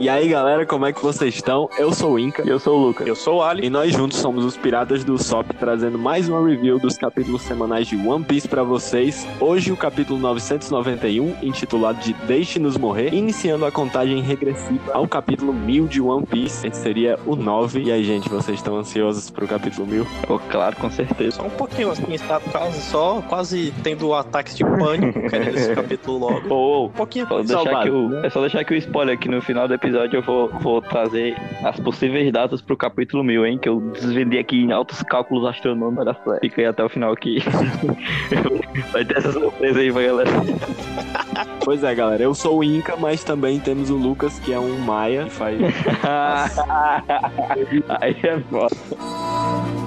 E aí, galera, como é que vocês estão? Eu sou o Inca. E eu sou o Lucas. Eu sou o Ali. E nós juntos somos os Piratas do Sop, trazendo mais uma review dos capítulos semanais de One Piece pra vocês. Hoje o capítulo 991, intitulado de Deixe-nos Morrer, iniciando a contagem regressiva ao capítulo 1000 de One Piece. Esse seria o 9. E aí, gente, vocês estão ansiosos pro capítulo 1000? Oh, claro, com certeza. Só um pouquinho assim, está quase só, quase tendo ataques de pânico, querendo esse capítulo logo. Oh, Um pouquinho. Só deixar que o, né? É só deixar que o spoiler aqui no final do episódio eu vou, vou trazer as possíveis datas pro capítulo 1000, hein? Que eu desvendi aqui em altos cálculos astronômicos. Olha só. Fica aí até o final aqui. Vai ter essa surpresa aí pra galera. Pois é, galera, eu sou o Inca, mas também temos o Lucas, que é um Maia, que faz aí é foda.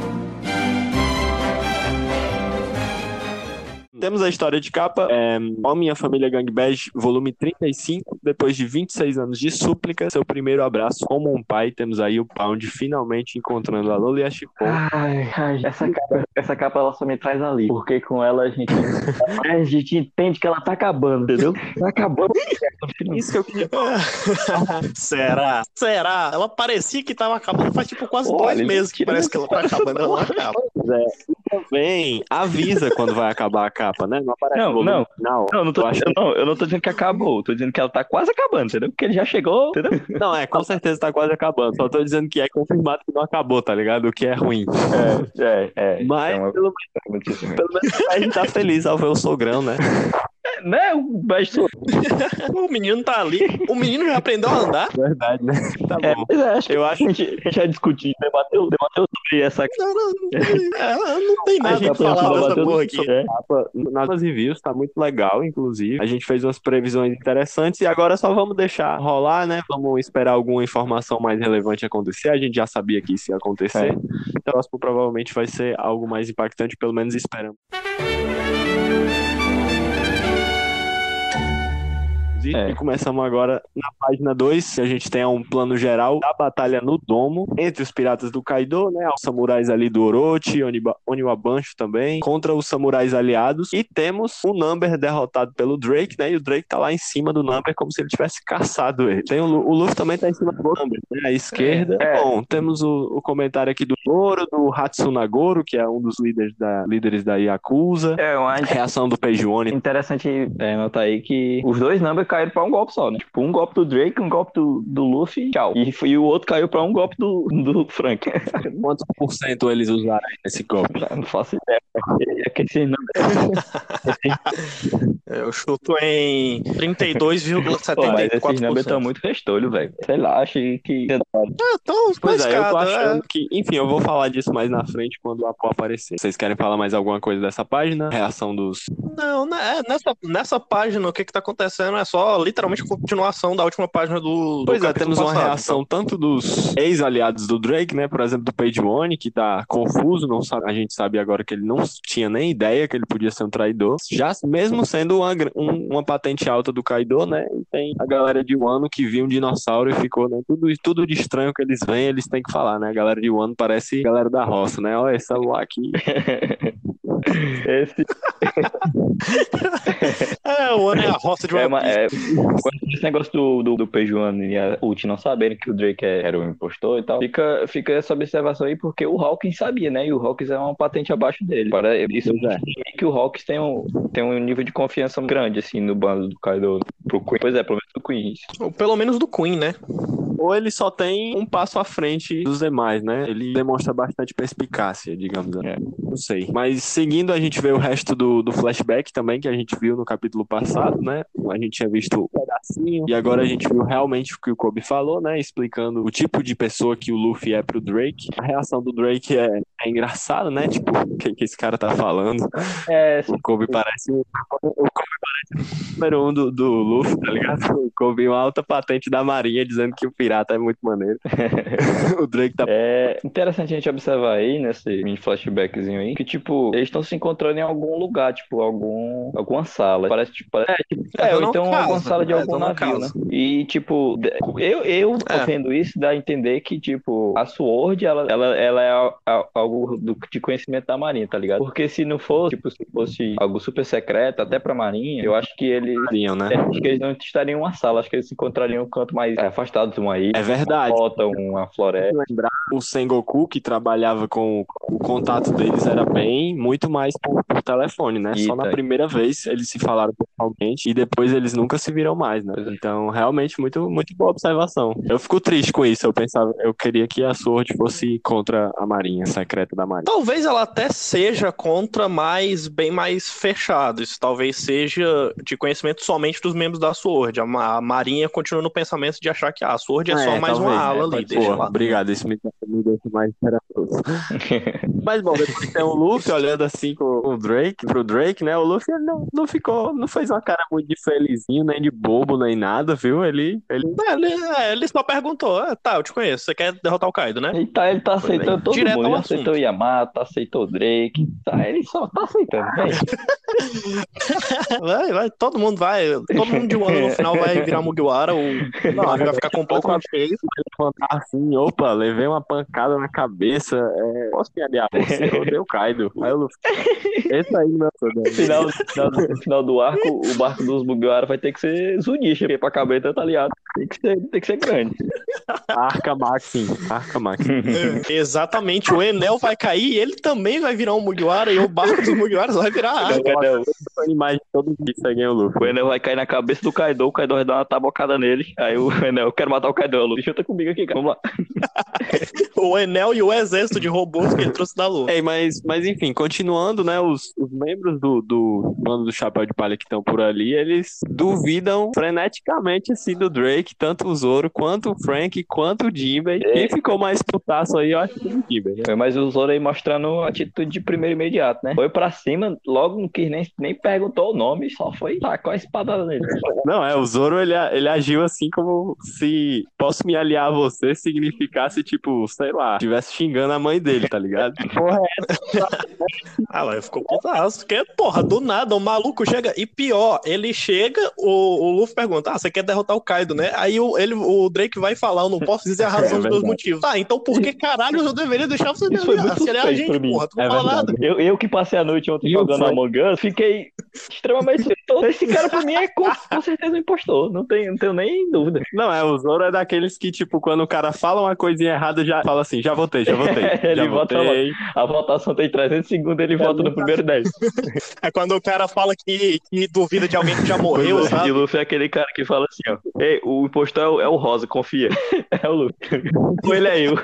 Temos a história de capa, é, Homem e a Família Gangbang, volume 35, depois de 26 anos de súplica, seu primeiro abraço como um pai, temos aí o Pound finalmente encontrando a Lola e a Chipon. Ai, ai, essa capa, essa capa ela só me traz ali. Porque com ela a gente, a gente entende que ela tá acabando, entendeu? Tá acabando. Isso que eu queria Será? Será? Ela parecia que tava acabando faz tipo quase Olha, dois meses que parece que ela tá acabando. Ela não acaba. Também avisa quando vai acabar a capa, né? Não aparece Não, não. final. Não, não tô, Eu não, eu não tô dizendo que acabou, tô dizendo que ela tá quase acabando, entendeu? Porque ele já chegou, entendeu? Não, é, com certeza tá quase acabando. Só tô dizendo que é confirmado que não acabou, tá ligado? O que é ruim. É, é, é. Mas, é uma pelo, mesmo. pelo menos a gente tá feliz ao ver o sogrão, né? Né, o beijo. O menino tá ali. O menino já aprendeu a andar. Verdade, né? Tá É, bom. mas eu acho que Eu a acho gente, a gente já discutiu, debateu, debateu sobre essa Não, não, não, ela não tem a nada gente pra falar dessa porra aqui. é. nas reviews, tá muito legal, inclusive. A gente fez umas previsões interessantes e agora só vamos deixar rolar, né? Vamos esperar alguma informação mais relevante acontecer. A gente já sabia que isso ia acontecer. É. Então, o próximo provavelmente vai ser algo mais impactante, pelo menos esperamos. É. E começamos agora na página 2. A gente tem um plano geral da batalha no domo entre os piratas do Kaido, né? Os samurais ali do Orochi, Oniba- Oniwabancho também, contra os samurais aliados. E temos o Number derrotado pelo Drake, né? E o Drake tá lá em cima do Number como se ele tivesse caçado ele. Tem o, o Luffy também tá em cima do Number, né? À esquerda. É. Bom, temos o, o comentário aqui do Goro, do Hatsunagoro, que é um dos líderes da, líderes da Yakuza. É, uma Reação do Peijuone interessante é, notar aí que os dois numbers caíram pra um golpe só, né? Tipo, um golpe do Drake, um golpe do, do Luffy, tchau. E, foi- e o outro caiu pra um golpe do, do Frank. Quantos por cento eles usaram aí nesse golpe? Não faço ideia. É que esse number... Eu chuto em Pô, mas esses numbers 32,74%. estão muito restolho, velho. Sei lá, achei que... Então, Pois é, eu tô achando que. Enfim, eu vou falar disso mais na frente quando o Apo aparecer. Vocês querem falar mais alguma coisa dessa página? Reação dos. Não, né, é, nessa, nessa página o que que tá acontecendo é só literalmente continuação da última página do, do Pois é, temos uma passado. reação tanto dos ex-aliados do Drake, né? Por exemplo, do Page One, que tá confuso, não sabe, a gente sabe agora que ele não tinha nem ideia que ele podia ser um traidor. Já mesmo sendo uma, um- uma patente alta do Kaido, né? E tem a galera de Wano que viu um dinossauro e ficou, né? Tudo, tudo de estranho que eles veem, eles têm que falar, né? A galera de Wano parece a galera da roça, né? Olha esse celular aqui. Esse É, o ano é a roça de é, uma uma, é, quando esse negócio do, do, do Pejuano e a Ult não saberem que o Drake é- era o impostor e tal, fica, fica essa observação aí porque o Hawkins sabia, né? E o Hawkins é uma patente abaixo dele. Para, isso é. significa que o Hawkins tem um, tem um nível de confiança grande, assim, no bando do Kaido pro Queen. Pois é, pelo menos do Queen. Ou pelo menos do Queen, né? Ou ele só tem um passo à frente dos demais, né? Ele demonstra bastante perspicácia, digamos assim. É. Não sei. Mas seguindo, a gente vê o resto do, do flashback também, que a gente viu no capítulo passado, né? A gente tinha visto um pedacinho. E agora a gente viu realmente o que o Kobe falou, né? Explicando o tipo de pessoa que o Luffy é pro Drake. A reação do Drake é, é engraçada, né? Tipo, o que, que esse cara tá falando? É, O Kobe parece. O Kobe parece o número um do, do Luffy, tá ligado? O Kobe uma alta patente da Marinha dizendo que o pirata é muito maneiro. o Drake tá. É interessante a gente observar aí, nesse mini flashbackzinho aí? Que, tipo, eles estão se encontrando em algum lugar, tipo, algum, alguma sala. Parece, tipo, é, tipo, é, É, ou então casa, alguma sala de é, algum navio, né? E, tipo, eu, eu É. vendo isso, dá a entender que, tipo, a Sword, ela, ela, ela é a- a- algo do, de conhecimento da Marinha, tá ligado? Porque se não fosse, tipo, se fosse algo super secreto, até pra Marinha, eu acho que eles. Teriam, né? é, acho que eles não estariam em uma sala, acho que eles se encontrariam em um canto mais é, afastado de uma ilha, É verdade. uma uma floresta. O Sengoku, que trabalhava com o contato deles, era bem, muito mais por, por telefone, né? Só na Eita. primeira vez eles se falaram pessoalmente e depois eles nunca se viram mais, né? É. Então, realmente, muito, muito boa observação. Eu fico triste com isso. Eu pensava, eu queria que a Sword fosse contra a Marinha Secreta da Marinha. Talvez ela até seja contra, mas bem mais fechado. Isso talvez seja de conhecimento somente dos membros da Sword. A, Ma- a Marinha continua no pensamento de achar que ah, a Sword é só mais talvez, uma é, ala pode ali. Deixa Pô, lá. Obrigado, isso me, me deixa mais esperançoso. Mas bom, depois tem o Luffy olhando assim com o Drake, pro Drake, né? O Luffy ele não, não ficou, não fez uma cara muito de felizinho, nem de bobo, nem nada, viu? Ele, ele É, ele, é, ele só perguntou: ah, tá, eu te conheço, você quer derrotar o Kaido, né? Ele tá, ele tá Pois bem, aceitando todo direto mundo. Ele assunto. aceitou o Yamato, aceitou o Drake. Tá, ele só tá aceitando, vem. Vai, vai, todo mundo vai. Todo mundo de um ano no final vai virar Mugiwara, o navio vai ficar completamente cheio. levantar assim, opa, levei uma pancada na cabeça, é, posso me aliar a você? Eu dei o Kaido. Aí o Luffy, esse aí, meu No final, no final, final do arco, o barco dos Mugiwara vai ter que ser Zunisha, porque pra caber tanto aliado tem que ser, tem que ser grande. Arca Maxim, Arca Maxim. Exatamente, o Enel vai cair e ele também vai virar um Mugiwara e o barco dos Mugiwaras vai virar a água. O Enel, Os animais de todo dia seguem o Luffy. o Enel vai cair na cabeça do Kaido, o Kaido vai dar uma tabocada nele. Aí o Enel, eu quero matar o Kaido, Luffy, junta comigo aqui, cara. Vamos lá. O Enel e o exército de robôs que ele trouxe da Lua. Ei, mas, mas enfim, continuando, né? Os, os membros do, do bando do Chapéu de Palha que estão por ali, eles duvidam freneticamente assim do Drake, tanto o Zoro, quanto o Frank, quanto o Jinbei. É. Quem ficou mais putaço aí, eu acho que foi o Jinbei. né? Foi mais o Zoro aí mostrando atitude de primeiro imediato, né? Foi pra cima, logo não quis nem, nem perguntou o nome, só foi tacou a espada nele. Não, é, o Zoro ele, ele agiu assim como se posso me aliar a você significasse, tipo, sei lá, estivesse xingando a mãe dele, tá ligado? Porra, Ah, lá, ficou putaço. Porque, porra, do nada, o maluco chega. E pior, ele chega, o, o Luffy pergunta: Ah, você quer derrotar o Kaido, né? Aí o, ele, o Drake vai falar: Eu não posso dizer a razão É dos meus motivos. Tá, então por que caralho eu deveria deixar você Isso foi derrotar? muito Se ele é a gente, mim. porra, tu não É fala verdade. nada. Eu, eu que passei a noite ontem E o jogando? Among Us, fiquei extremamente. Esse cara pra mim é com, com certeza um impostor, não, tem, não tenho nem dúvida. Não, é, o Zoro é daqueles que, tipo, quando o cara fala uma coisinha errada, já fala assim, já votei, já votei. Ele já vota votei. A votação tem 300 segundos, ele vota no primeiro 10. É quando o cara fala que, que duvida de alguém que já morreu, O sabe? Luffy é aquele cara que fala assim, ó. Ei, o impostor é o, é o Rosa, confia. É o Luffy. Ou ele é eu.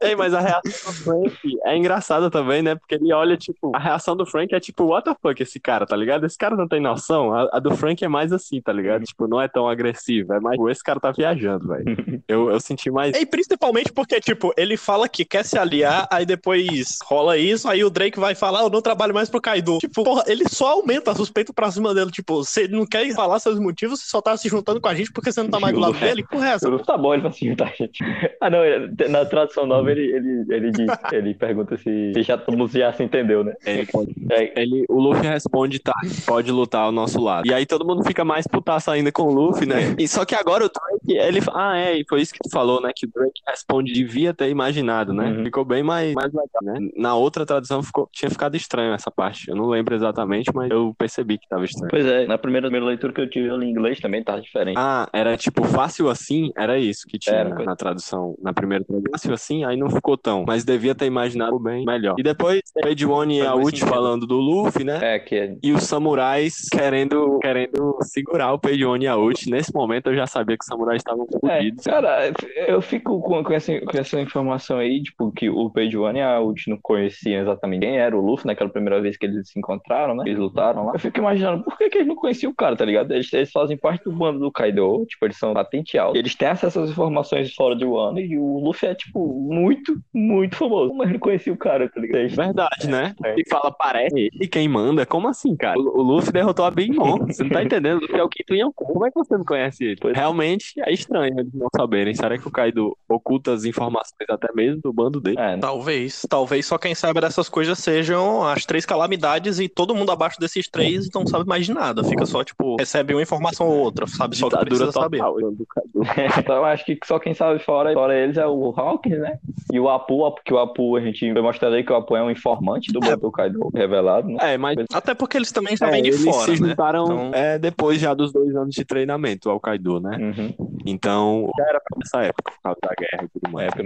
Ei, mas a reação do Frank é engraçada também, né? Porque ele olha, tipo, a reação do Frank é tipo, what the fuck esse cara, tá ligado? Esse cara não tem noção. A, a do Frank é mais assim, tá ligado? Tipo, não é tão agressiva. É mais, "Pô, esse cara tá viajando, velho. Eu, eu senti mais. E principalmente porque, tipo, ele fala que quer se aliar, aí depois rola isso, aí o Drake vai falar, eu não trabalho mais pro Kaido. Tipo, porra, ele só aumenta a suspeita pra cima dele. Tipo, você não quer falar seus motivos, você só tá se juntando com a gente porque você não tá mais do lado dele? Porra, é essa? O Luffy tá bom, ele vai se juntar, gente. Ah, não, ele- na tradução nova ele, ele, ele diz, ele pergunta se, se já todo mundo já se entendeu, né? Ele, É, ele- o Luffy responde, tá, pode lutar ao nosso lado. E aí todo mundo fica mais putaço ainda com o Luffy, né? E só que agora o Drake, ele. Ah, é, e foi isso que tu falou, né? Que o Drake responde, devia ter imaginado, né? Uhum. Ficou bem mais, mais legal, né? Na outra tradução ficou, tinha ficado estranho essa parte. Eu não lembro exatamente, mas eu percebi que tava estranho. Pois é, na primeira, primeira leitura que eu tive eu li em inglês também tava diferente. Ah, era tipo fácil assim? Era isso que tinha na, tradução, na primeira tradução. Fácil assim, aí não ficou tão. Mas devia ter imaginado bem melhor. E depois, Page One e a Uchi falando do Luffy, né? É, que é. E os samurais querendo, querendo segurar o Peione e a Uchi. Nesse momento eu já sabia que os samurais estavam É, fodidos. cara, eu fico com, com, essa, com essa informação aí, tipo, que o Page One e a Ult não conheciam exatamente quem era o Luffy naquela primeira vez que eles se encontraram, né? Eles lutaram lá. Eu fico imaginando, por que, que eles não conheciam o cara, tá ligado? Eles, eles fazem parte do bando do Kaido, tipo, eles são patente alta. Eles têm acesso às informações fora de Wano e o Luffy é, tipo, muito, muito famoso. Como eles não conheciam o cara, tá ligado? Eles- Verdade, né? É. E fala, parece e quem manda? Como assim, cara? O, o Luffy derrotou a Big Mom. Você não tá entendendo? O Luffy é o Quinto Yonkou. Como é que você não conhece ele? Pois- Realmente, é estranho eles não saberem. Será que o Kaido oculta as informações até mesmo do bando dele? É, Talvez. Talvez só quem saiba dessas coisas sejam as três calamidades e todo mundo abaixo desses três não sabe mais de nada. Fica só, tipo, recebe uma informação ou outra, sabe só o que precisa saber. total. Kaido. então eu acho que só quem sabe fora, fora eles é o Hawkins, né? E o Apu, porque o Apu, a gente vai mostrar aí que o Apu é um informante do bando do Kaido revelado, né? É, mas Até porque eles também já é, de eles fora, se né? juntaram Então- é, depois já dos dois anos de treinamento ao Kaido, né? Uhum. Então, já era pra essa época, por causa da guerra e tudo mais. É.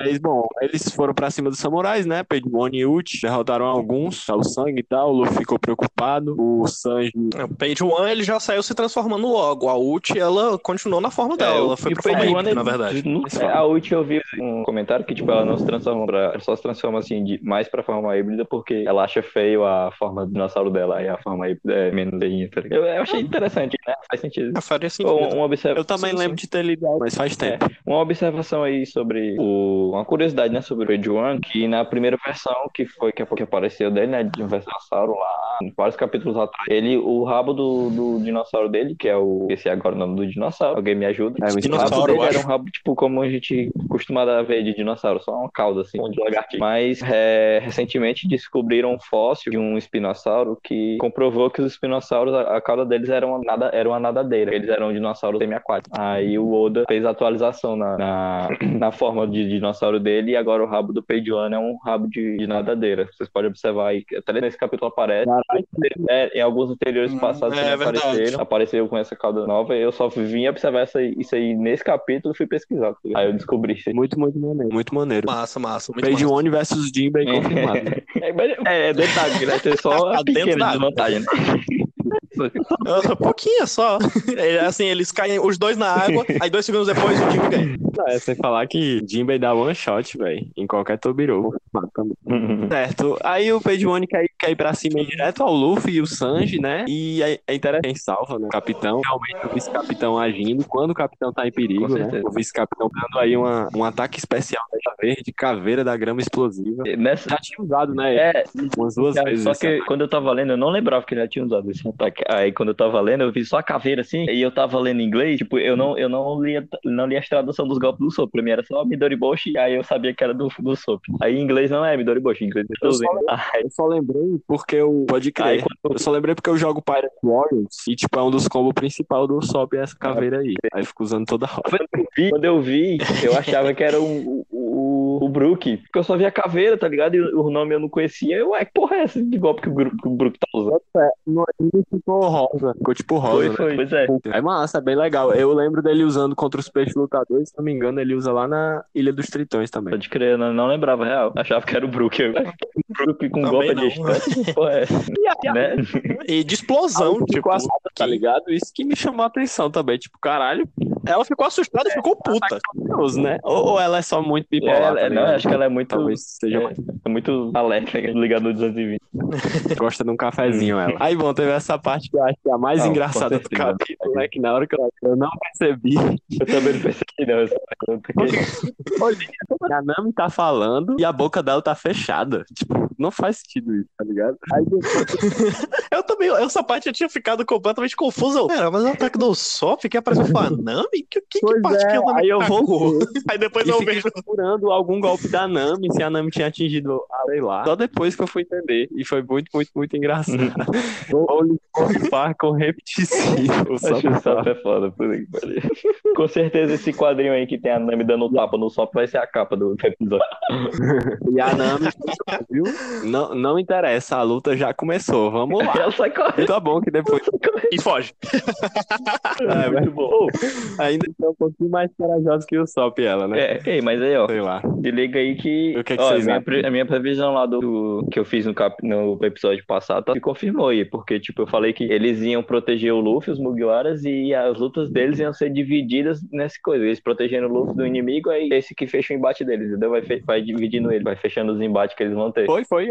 Mas, bom, eles foram pra cima dos samurais, né? Pegimon e Uchi derrotaram alguns, o sangue e tal. O Luffy ficou preocupado. O Sanji. O Page One ele já saiu se transformando logo. A Uchi, ela continuou na forma dela. ela foi É, pro Page One, na verdade. é, a Uchi eu vi um comentário que, tipo, ela não se transforma pra, ela só se transforma, assim, de, mais pra forma híbrida porque ela acha feio a forma do dinossauro dela e a forma híbrida é menos feinha, tá ligado? Eu, eu achei interessante, né? Faz sentido. Ah, faria sentido. Um- Uma, observa... Eu também Sim, lembro de ter lido, mas faz tempo. uma observação aí sobre o... uma curiosidade, né, sobre o Page One, que na primeira versão, que foi que, que apareceu dele, né, de um dinossauro lá, vários capítulos atrás, ele, o rabo do, do dinossauro dele, que é o, esse é agora o nome do dinossauro, alguém me ajuda? É, rabo dinossauro, dele eu era um rabo, tipo, como a gente costumado a ver de dinossauro, só uma cauda, assim, de lagartixa. Mas, é, recentemente descobriram um fóssil de um espinossauro que comprovou que os espinossauros, a, a cauda deles era uma, nada, era uma nadadeira, eles eram dinossauros semi-aquáticos. Aí o Oda fez a atualização na, na, na forma de dinossauro dele e agora o rabo do One é um rabo de, de nadadeira. Vocês podem observar aí, até nesse capítulo aparece. É, em alguns anteriores Hum, passados é apareceram. Apareceu com essa cauda nova. Eu só vim observar essa, isso aí nesse capítulo e fui pesquisar. tá? Aí eu descobri isso aí. Muito, muito maneiro. Muito maneiro. Massa, massa. Muito Page massa. One versus Jinbei confirmado. É, é, é detalhe, vai ter só Tá a pequena desvantagem, né? Ah, Pouquinho só. É, Assim, eles caem os dois na água, aí dois segundos depois o Jimmy ganha. Não, é sem falar que Jinbei dá one shot, velho, em qualquer Tobirou. Certo. Aí o Page One quer, quer ir pra cima direto ao Luffy e o Sanji, né? E é, é interessante quem salva, né? O capitão, realmente o vice-capitão agindo quando o capitão tá em perigo, né? O vice-capitão dando aí uma, um ataque especial da verde, caveira da grama explosiva. Nessa, Já tinha usado, né? é, Umas duas Cara, vezes. Só que ataque. quando eu tava lendo, eu não lembrava que ele já tinha usado esse ataque. Aí quando eu tava lendo, eu vi só a caveira assim, e eu tava lendo em inglês, tipo, eu não, eu não lia, não lia as traduções dos golpes do Sop. Pra mim era só Midoriboshi, aí eu sabia que era do, do Sop. Aí em inglês não é Midoriboshi, em inglês é Eu só. Aí, Eu só lembrei porque eu. Pode aí crer. quando Eu só lembrei porque eu jogo Pirate Warriors e, tipo, é um dos combos principais do Sop é essa caveira aí. Aí eu fico usando toda hora. quando eu vi, eu achava que era o, o, o Brook, porque eu só via a caveira, tá ligado? E o nome eu não conhecia. Eu, ué, que porra é essa de golpe que o, que o Brook tá usando? No anime ficou rosa. Ficou tipo rosa. Foi, né? foi. Pois é. É massa, é bem legal. Eu lembro dele usando contra os peixes lutadores, se não me engano, ele usa lá na Ilha dos Tritões também. Pode crer, eu não, não lembrava real. Achava que era o Brook. Eu, Brook com Também golpe não. de que porra é essa? né? E de explosão, tipo. assustada, tá ligado? Isso que me chamou a atenção também. Tipo, caralho, Ela ficou assustada e ficou puta. Deus, né? Ou, ela é só muito bipolar, Ela- tá é, não, ligado? acho que ela é muito, Talvez seja é, mais. é muito alerta, né? ligado no 220. Gosta de um cafezinho, ela. Aí, bom, teve essa parte que eu acho que é a mais Não, engraçada do capítulo, né? Que na hora que eu, eu não percebi, Eu também não percebi, não. essa pergunta aqui. a Nami tá falando e a boca dela tá fechada. Tipo, não faz sentido isso, tá ligado? Aí depois Eu também, essa parte eu tinha ficado completamente confusa. Pera, mas o ataque do Sop que apareceu com a Nami? Que, que, que parte é, que a Nami aí eu voltei. Aí depois E eu vejo. procurando algum golpe da Nami, se a Nami tinha atingido, ah, sei lá. Só depois que eu fui entender. E foi muito, muito, muito engraçado. Vou lhe par com repetitivo. O Sop é foda, puta que pariu. Com certeza esse quadrinho aí que tem a Nami dando um tapa no Sop vai ser a capa do do episódio. E a Nami, viu? Não, não interessa, a luta já começou. Vamos lá. Ela sai correndo. Tá bom que depois E foge. é, muito bom. Ainda é um pouquinho mais corajosa que o Sop ela, né? É, mas aí, ó. Sei lá. Se liga aí que, O que é que ó, a, minha, acham? a minha previsão lá do, do- que eu fiz no, cap, no episódio passado tá- se confirmou aí, porque tipo, eu falei que eles iam proteger o Luffy, os Mugiwaras, e as lutas deles iam ser divididas nessa coisa. Eles protegendo o Luffy do inimigo, aí esse que fecha o embate deles, entendeu? Vai, vai dividindo ele, vai fechando os embates que eles vão ter. Foi, foi.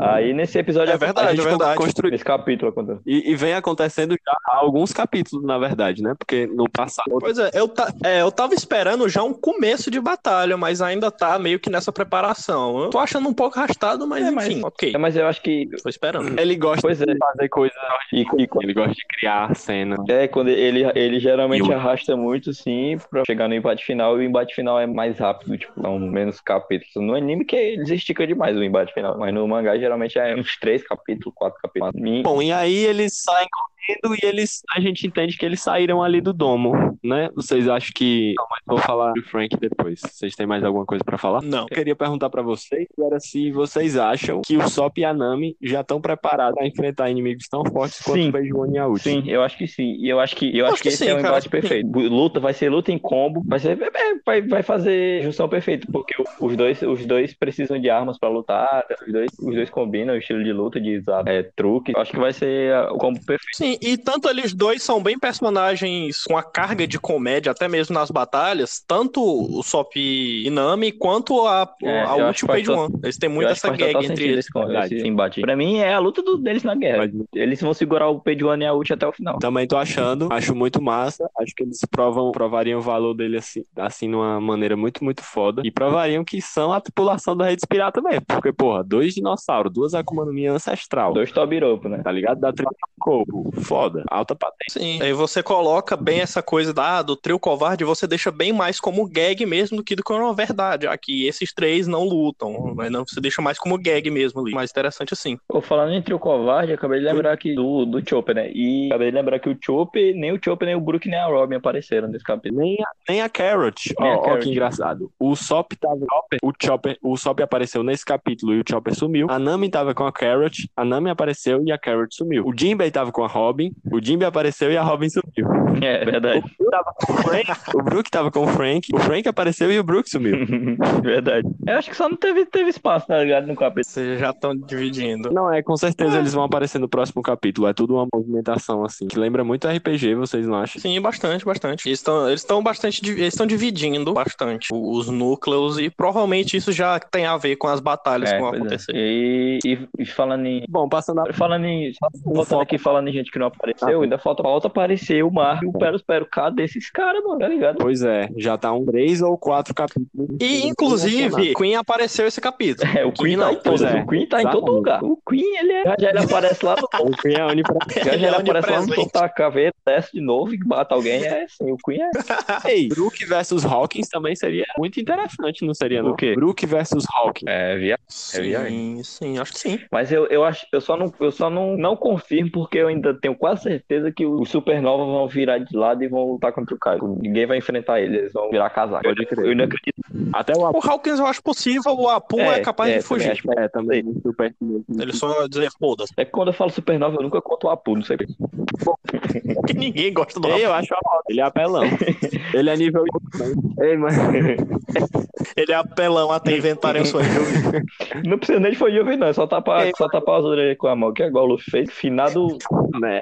Aí nesse episódio É verdade, a gente é verdade. construiu. Nesse capítulo aconteceu. E, e vem acontecendo já há alguns capítulos, na verdade, né? Porque no passado. Pois é eu, ta, é, eu tava esperando já um começo de batalha, mas ainda tá meio que nessa preparação. Eu tô achando um pouco arrastado, mas É, enfim, mas- ok. É, mas eu acho que. Tô esperando. Ele gosta Pois é. de fazer coisas. E, e- Ele gosta de criar cena. é, quando ele, ele geralmente E o- arrasta muito, sim, pra chegar no embate final, e o embate final é mais rápido, tipo, são menos capítulos. No anime que eles esticam demais o embate final, mas no mangá geralmente é uns três capítulos, quatro capítulos. Bom, e aí eles saem e eles, a gente entende que eles saíram ali do domo, né? Vocês acham que. Não, mas vou falar do Frank depois. Vocês têm mais alguma coisa pra falar? Não. Eu queria perguntar pra vocês era se vocês acham que o Sop e a Nami já estão preparados pra enfrentar inimigos tão fortes quanto Sim. o Beijuan e a Uchi. Sim, eu acho que sim. E eu acho que eu acho, Acho que, que esse sim, é o cara. embate perfeito. Luta vai ser luta em combo, vai ser é, vai, vai fazer junção perfeita, porque os dois os dois precisam de armas pra lutar, os dois os dois combinam o estilo de luta, de usar é, truque. Eu acho que vai ser ah, o combo perfeito. Sim, e tanto eles dois são bem personagens com a carga de comédia, até mesmo nas batalhas, tanto o Sop e Nami, quanto a, É, a e faz Page One. Eles têm muito essa gag entre eles. esse, esse embate. Pra mim é a luta do- deles na guerra. Mas- Eles vão segurar o Peijuan e a Uchi até o final. Também tô achando, acho muito massa. Acho que eles provam, provariam o valor dele assim, assim, numa maneira muito, muito foda. E provariam que são a tripulação da Rede Pirata mesmo. Porque, porra, dois dinossauros, duas Akuma no Mi ancestral. Dois Tobiropo, né? Tá ligado? Da tribo Corpo. Foda. Alta patente. Sim, aí você coloca bem essa coisa da, do trio covarde, você deixa bem mais como gag mesmo do que do que uma verdade. Aqui esses três não lutam, mas não, você deixa mais como gag mesmo ali. Mais interessante assim. Pô, falando entre o covarde, acabei de lembrar aqui do, do Chopper, né? E acabei de lembrar que o Chopper, nem o Chopper, nem o Brook, nem a Robin apareceram nesse capítulo. Nem a, nem a Carrot. Ó, ó Carrot. que engraçado. O Sop tava. O Chopper, o Sop apareceu nesse capítulo e o Chopper sumiu. A Nami tava com a Carrot. A Nami apareceu e a Carrot sumiu. O Jinbei tava com a Robin. O Jinbei apareceu e a Robin sumiu. É, verdade. O Brook tava com o Frank. O Brook tava com o Frank. O Frank apareceu e o Brook sumiu. verdade. Eu acho que só não teve, teve espaço, tá ligado? No capítulo. Vocês já estão dividindo. Não, é, com certeza eles vão aparecer no próximo capítulo. É tudo uma movimentação assim, que lembra muito RPG, vocês não acham? Sim, bastante, bastante. Eles estão eles estão bastante eles estão dividindo bastante os núcleos e provavelmente isso já tem a ver com as batalhas É, que vão é. acontecer. E, e, e falando em. Bom, passando a. Falando em. Voltando aqui falando em gente que não apareceu, ainda falta, falta aparecer o Marco e o Pero Pero. Cadê esses caras, mano? Tá ligado? Pois é, já tá um três ou quatro capítulos. E inclusive, Queen apareceu esse capítulo. É, o Queen tá em todos. é. O Queen tá em todo Exatamente. lugar. O Queen, ele é. Já, ele aparece lá no O Queen é onipresente. Já, Ele já é ele aparece lá no onipresente. soltar a caveira, desce de novo e mata alguém. É assim, o Queen é. Ei, Brook versus Hawkins também seria muito interessante, não seria? Não? O quê? Brook versus Hawkins. É, via. Sim, sim, acho que sim. Mas eu, eu acho, eu só não, eu só não, não confirmo porque eu ainda tenho quase certeza que os Supernova vão virar de lado e vão lutar contra o Kaido. Ninguém vai enfrentar eles, eles vão virar casaco. Pode crer. Eu ainda acredito. Até o Apu O Hawkins eu acho possível, o Apu é, É, capaz é, de fugir. também acho. é também pertinente. Ele só dizer foda-se. É que quando eu falo Supernova, eu nunca conto o Apu, não sei quê. Porque ninguém gosta do Ei, Apu. eu acho a. Ele é apelão. Ele é nível. Ei, mas. Ele é apelão até inventarem o sonho. Não precisa nem de ouvir, não. É só tapar, só tapar as orelhas com a mão, que é igual o Luffy fez. Finado. né?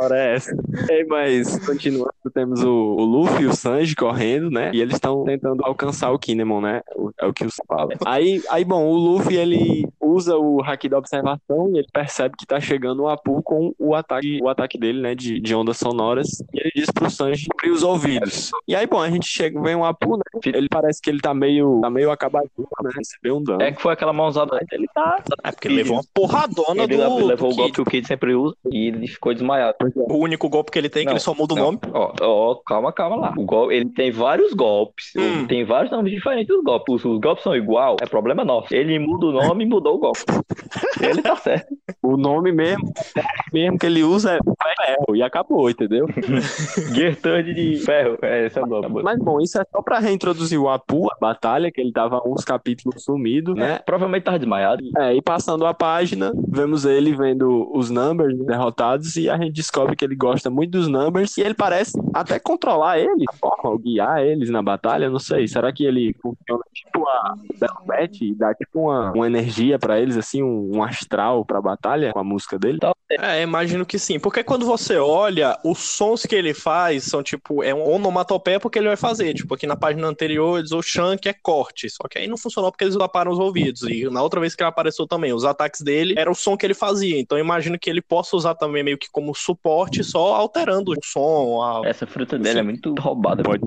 História é essa? Ei, mas, continuando, temos o, o Luffy e o Sanji correndo, né? E eles estão tentando alcançar o Kinemon, né? O- É o que o fala. Aí, aí, bom, o Luffy, ele usa o Haki da Observação e ele percebe que tá chegando o Apu com o ataque, o ataque dele, né? De, de ondas sonoras. E ele diz pro Sanji abrir os ouvidos. E aí, bom, a gente chega, vem o Apu, né? Ele parece que ele tá meio, tá meio acabadinho, né? Recebeu um dano. É que foi aquela mãozada. Ele tá. É porque ele levou uma porradona Ele do, levou do o golpe que o Kid sempre usa e ele ficou desmaiado. O único golpe que ele tem, que Não, ele só muda o Não, nome. Ó, ó, calma, calma lá. O gol, ele tem vários golpes. Hum. Tem vários nomes diferentes dos golpes. Os, os golpes são igual, é problema nosso. Ele muda o nome e mudou o golpe. ele tá certo. O nome mesmo, mesmo que ele usa é ferro e acabou, entendeu? Third de ferro. É, esse é o nome. Mas bom, isso é só pra reintroduzir o Apu, a batalha, que ele tava uns capítulos sumido, né? Provavelmente tava desmaiado. É, e passando a página, vemos ele vendo os numbers derrotados e a gente descobre que ele gosta muito dos numbers e ele parece até controlar forma, ou guiar eles na batalha, não sei. Será que ele funciona tipo a Belvet e dá tipo uma, uma energia pra eles, assim, um, um astral pra batalha? batalha com a música dele? É, imagino que sim. Porque quando você olha, os sons que ele faz são tipo, é um onomatopeia porque ele vai fazer. Tipo, aqui na página anterior, eles o chunk é corte. Só que aí não funcionou porque eles taparam os ouvidos. E na outra vez que ele apareceu também, os ataques dele era o som que ele fazia. Então eu imagino que ele possa usar também meio que como suporte, só alterando o som. A... Essa fruta dele é muito roubada. Pode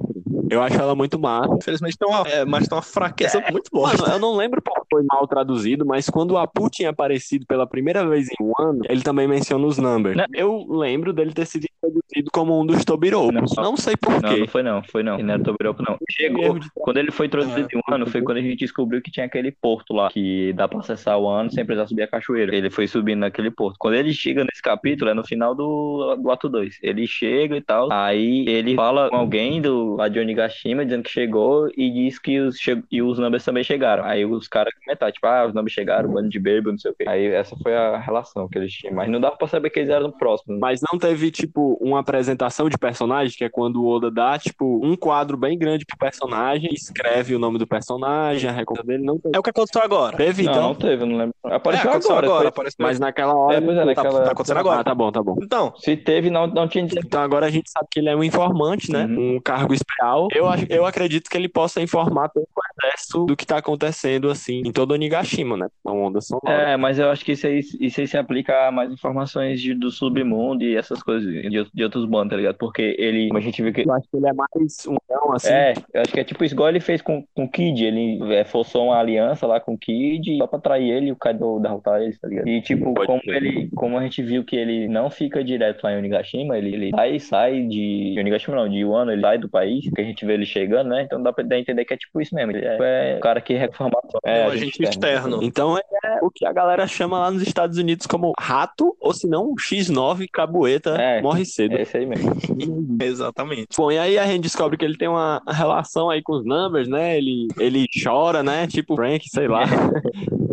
eu acho ela muito massa. Infelizmente tem uma, é, mas tem uma fraqueza é, muito boa. Mano, eu não lembro qual foi mal traduzido, mas quando o Apu tinha aparecido pela primeira vez em um ano, ele também menciona os numbers. Não. Eu lembro dele ter sido traduzido como um dos Tobiropos. Não, não sei porquê. Não, não foi não, foi não. Ele não era Tobiropo, não. Chegou, quando ele foi traduzido em um ano, foi quando a gente descobriu que tinha aquele porto lá, que dá pra acessar o ano sem precisar subir a cachoeira. Ele foi subindo naquele porto. Quando ele chega nesse capítulo, é no final do, do ato 2. Ele chega e tal, aí ele fala com alguém do lá de Onigashima, dizendo que chegou e diz que os, che... e os numbers também chegaram. Aí os caras comentaram, tipo, ah, os numbers chegaram, o bando de bêbado, não sei o quê. Aí essa foi a relação que eles tinham. Mas não dava pra saber que eles eram no próximo. Mas não teve, tipo, uma apresentação de personagem, que é quando o Oda dá, tipo, um quadro bem grande pro personagem, escreve o nome do personagem, a recompensa dele, não teve. É o que aconteceu agora. Teve, não, então? Não, teve, não lembro. Apareceu é, agora. agora apareceu... Mas naquela hora... É, pois é, naquela... tá, tá acontecendo agora. Ah, tá bom, tá bom. Então... Se teve, não, não tinha... Então agora a gente sabe que ele é um informante, né? Uhum. Um cargo especial. Eu, eu acredito que ele possa informar todo o exército do que tá acontecendo, assim, em todo o Nigashima, né? Uma onda sonora. É, mas eu acho que isso aí, isso aí se aplica a mais informações de, do submundo e essas coisas, de, de outros bandos, tá ligado? Porque ele, como a gente viu que... Eu acho que ele é mais um não, assim. É, eu acho que é tipo isso, igual ele fez com, com o Kid, ele é, forçou uma aliança lá com o Kid só pra trair ele e o Kaido derrotar ele, tá ligado? E tipo, Pode como ele, como a gente viu que ele não fica direto lá em Onigashima, ele, ele sai, sai de, de Onigashima não, de Wano, ele sai do país, a gente vê ele chegando, né? Então dá pra entender que é tipo isso mesmo, ele é, é o cara que reforma é, um agente externo. externo. Então é o que a galera chama lá nos Estados Unidos como rato, ou se não, X9, cabueta, é, morre cedo. É esse aí mesmo. Exatamente. Bom, e aí a gente descobre que ele tem uma relação aí com os numbers, né? Ele, ele chora, né? Tipo Frank, sei lá.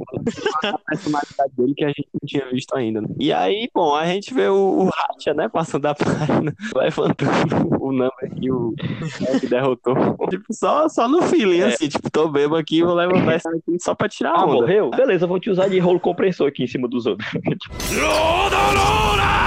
a personalidade dele que a gente não tinha visto ainda. Né? E aí, bom, a gente vê o, o Hacha, né, passando a página, levantando o number que o que derrotou. tipo, só, só no feeling, é. assim, tipo, tô bebo aqui, vou levantar essa aqui só pra tirar a ah, onda. Ah, morreu? Beleza, vou te usar de rolo compressor aqui em cima dos outros.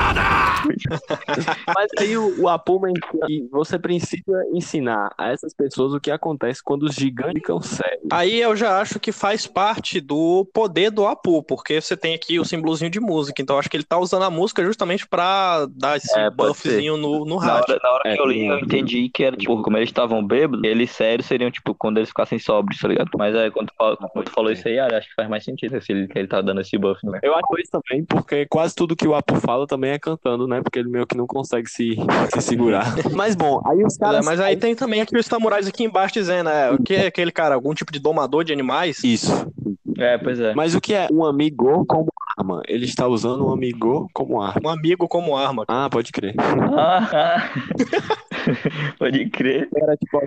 Mas aí o, o Apu que você precisa ensinar a essas pessoas o que acontece quando os gigantes ficam sérios. Aí eu já acho que faz parte do poder do Apu, porque você tem aqui o símbolozinho de música, então acho que ele tá usando a música justamente pra dar esse é, buffzinho no, no rádio. Na hora, na hora é, que eu li, eu entendi que era, tipo, como eles estavam bêbados, eles sérios seriam, tipo, quando eles ficassem sóbrios, tá ligado? Mas aí, quando, quando tu falou isso aí, acho que faz mais sentido, se ele, ele tá dando esse buff, né? Eu acho isso também, porque quase tudo que o Apu fala também é cantando, né? Porque ele meio que não consegue se, se segurar. mas bom, aí os caras. É, mas aí tem também aqui os samurais aqui embaixo dizendo, é, o que é aquele cara? Algum tipo de domador de animais? Isso. É, pois é. Mas o que é um amigo como arma? Ele está usando um amigo como arma. Um amigo como arma. Ah, pode crer. Ah, pode crer. Era tipo.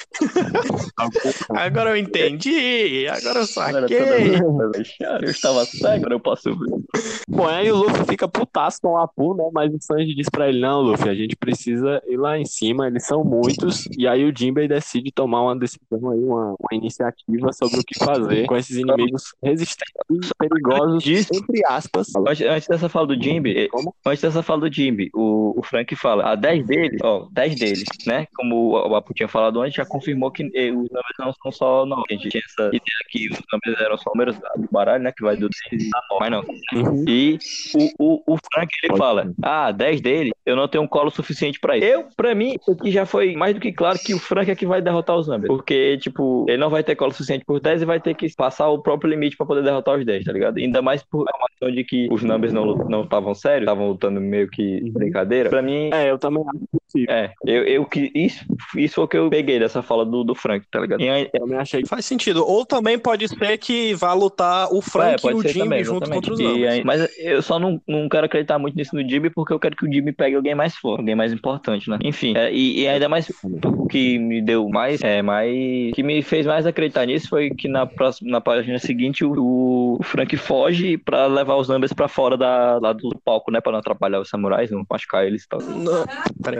agora eu entendi. Agora eu saquei. Eu estava cego, agora eu posso ver. Bom, aí o Luffy fica putaço com o Apu, né? Mas o Sanji diz pra ele: Não, Luffy, a gente precisa ir lá em cima, eles são muitos. E aí o Jinbei decide tomar uma decisão aí, uma, uma iniciativa sobre o que fazer com esses inimigos resistentes e perigosos, entre aspas. Antes, antes dessa fala do Jimby, eh, Como? antes dessa fala do Jimby, o, o Frank fala, a 10 deles, ó, 10 deles, né? Como o Apu tinha falado antes, já confirmou que eh, os números não são só não. A gente tinha essa ideia que os números eram só números do baralho, né? Que vai do 10 a 9, mas não. Uhum. E o, o, o Frank, ele Pode fala, ser. ah, 10 deles, eu não tenho um colo suficiente pra isso. Eu, pra mim, isso aqui já foi mais do que claro que o Frank é que vai derrotar os números. Porque, tipo, ele não vai ter colo suficiente por 10 e vai ter que passar o próprio limite pra poder derrotar os 10, tá ligado? Ainda mais por uma questão de que os numbers não estavam sérios, estavam lutando meio que uhum. brincadeira. Pra mim. É, eu também acho possível. É, eu, eu que. Isso, isso foi o que eu peguei dessa fala do, do Frank, tá ligado? E aí, eu também achei que faz sentido. Ou também pode ser que vá lutar o Frank é, e o Jimmy também, junto contra os numbers. Mas eu só não, não quero acreditar muito nisso no Jimmy porque eu quero que o Jimmy pegue alguém mais forte, alguém mais importante, né? Enfim, é, e, e, ainda mais o que me deu mais, é, mais. que me fez mais acreditar nisso foi que na, próxima, na página seguinte o, o Frank foge pra levar os numbers pra fora da, lá do palco, né? Pra não atrapalhar os samurais, não machucar eles e tal.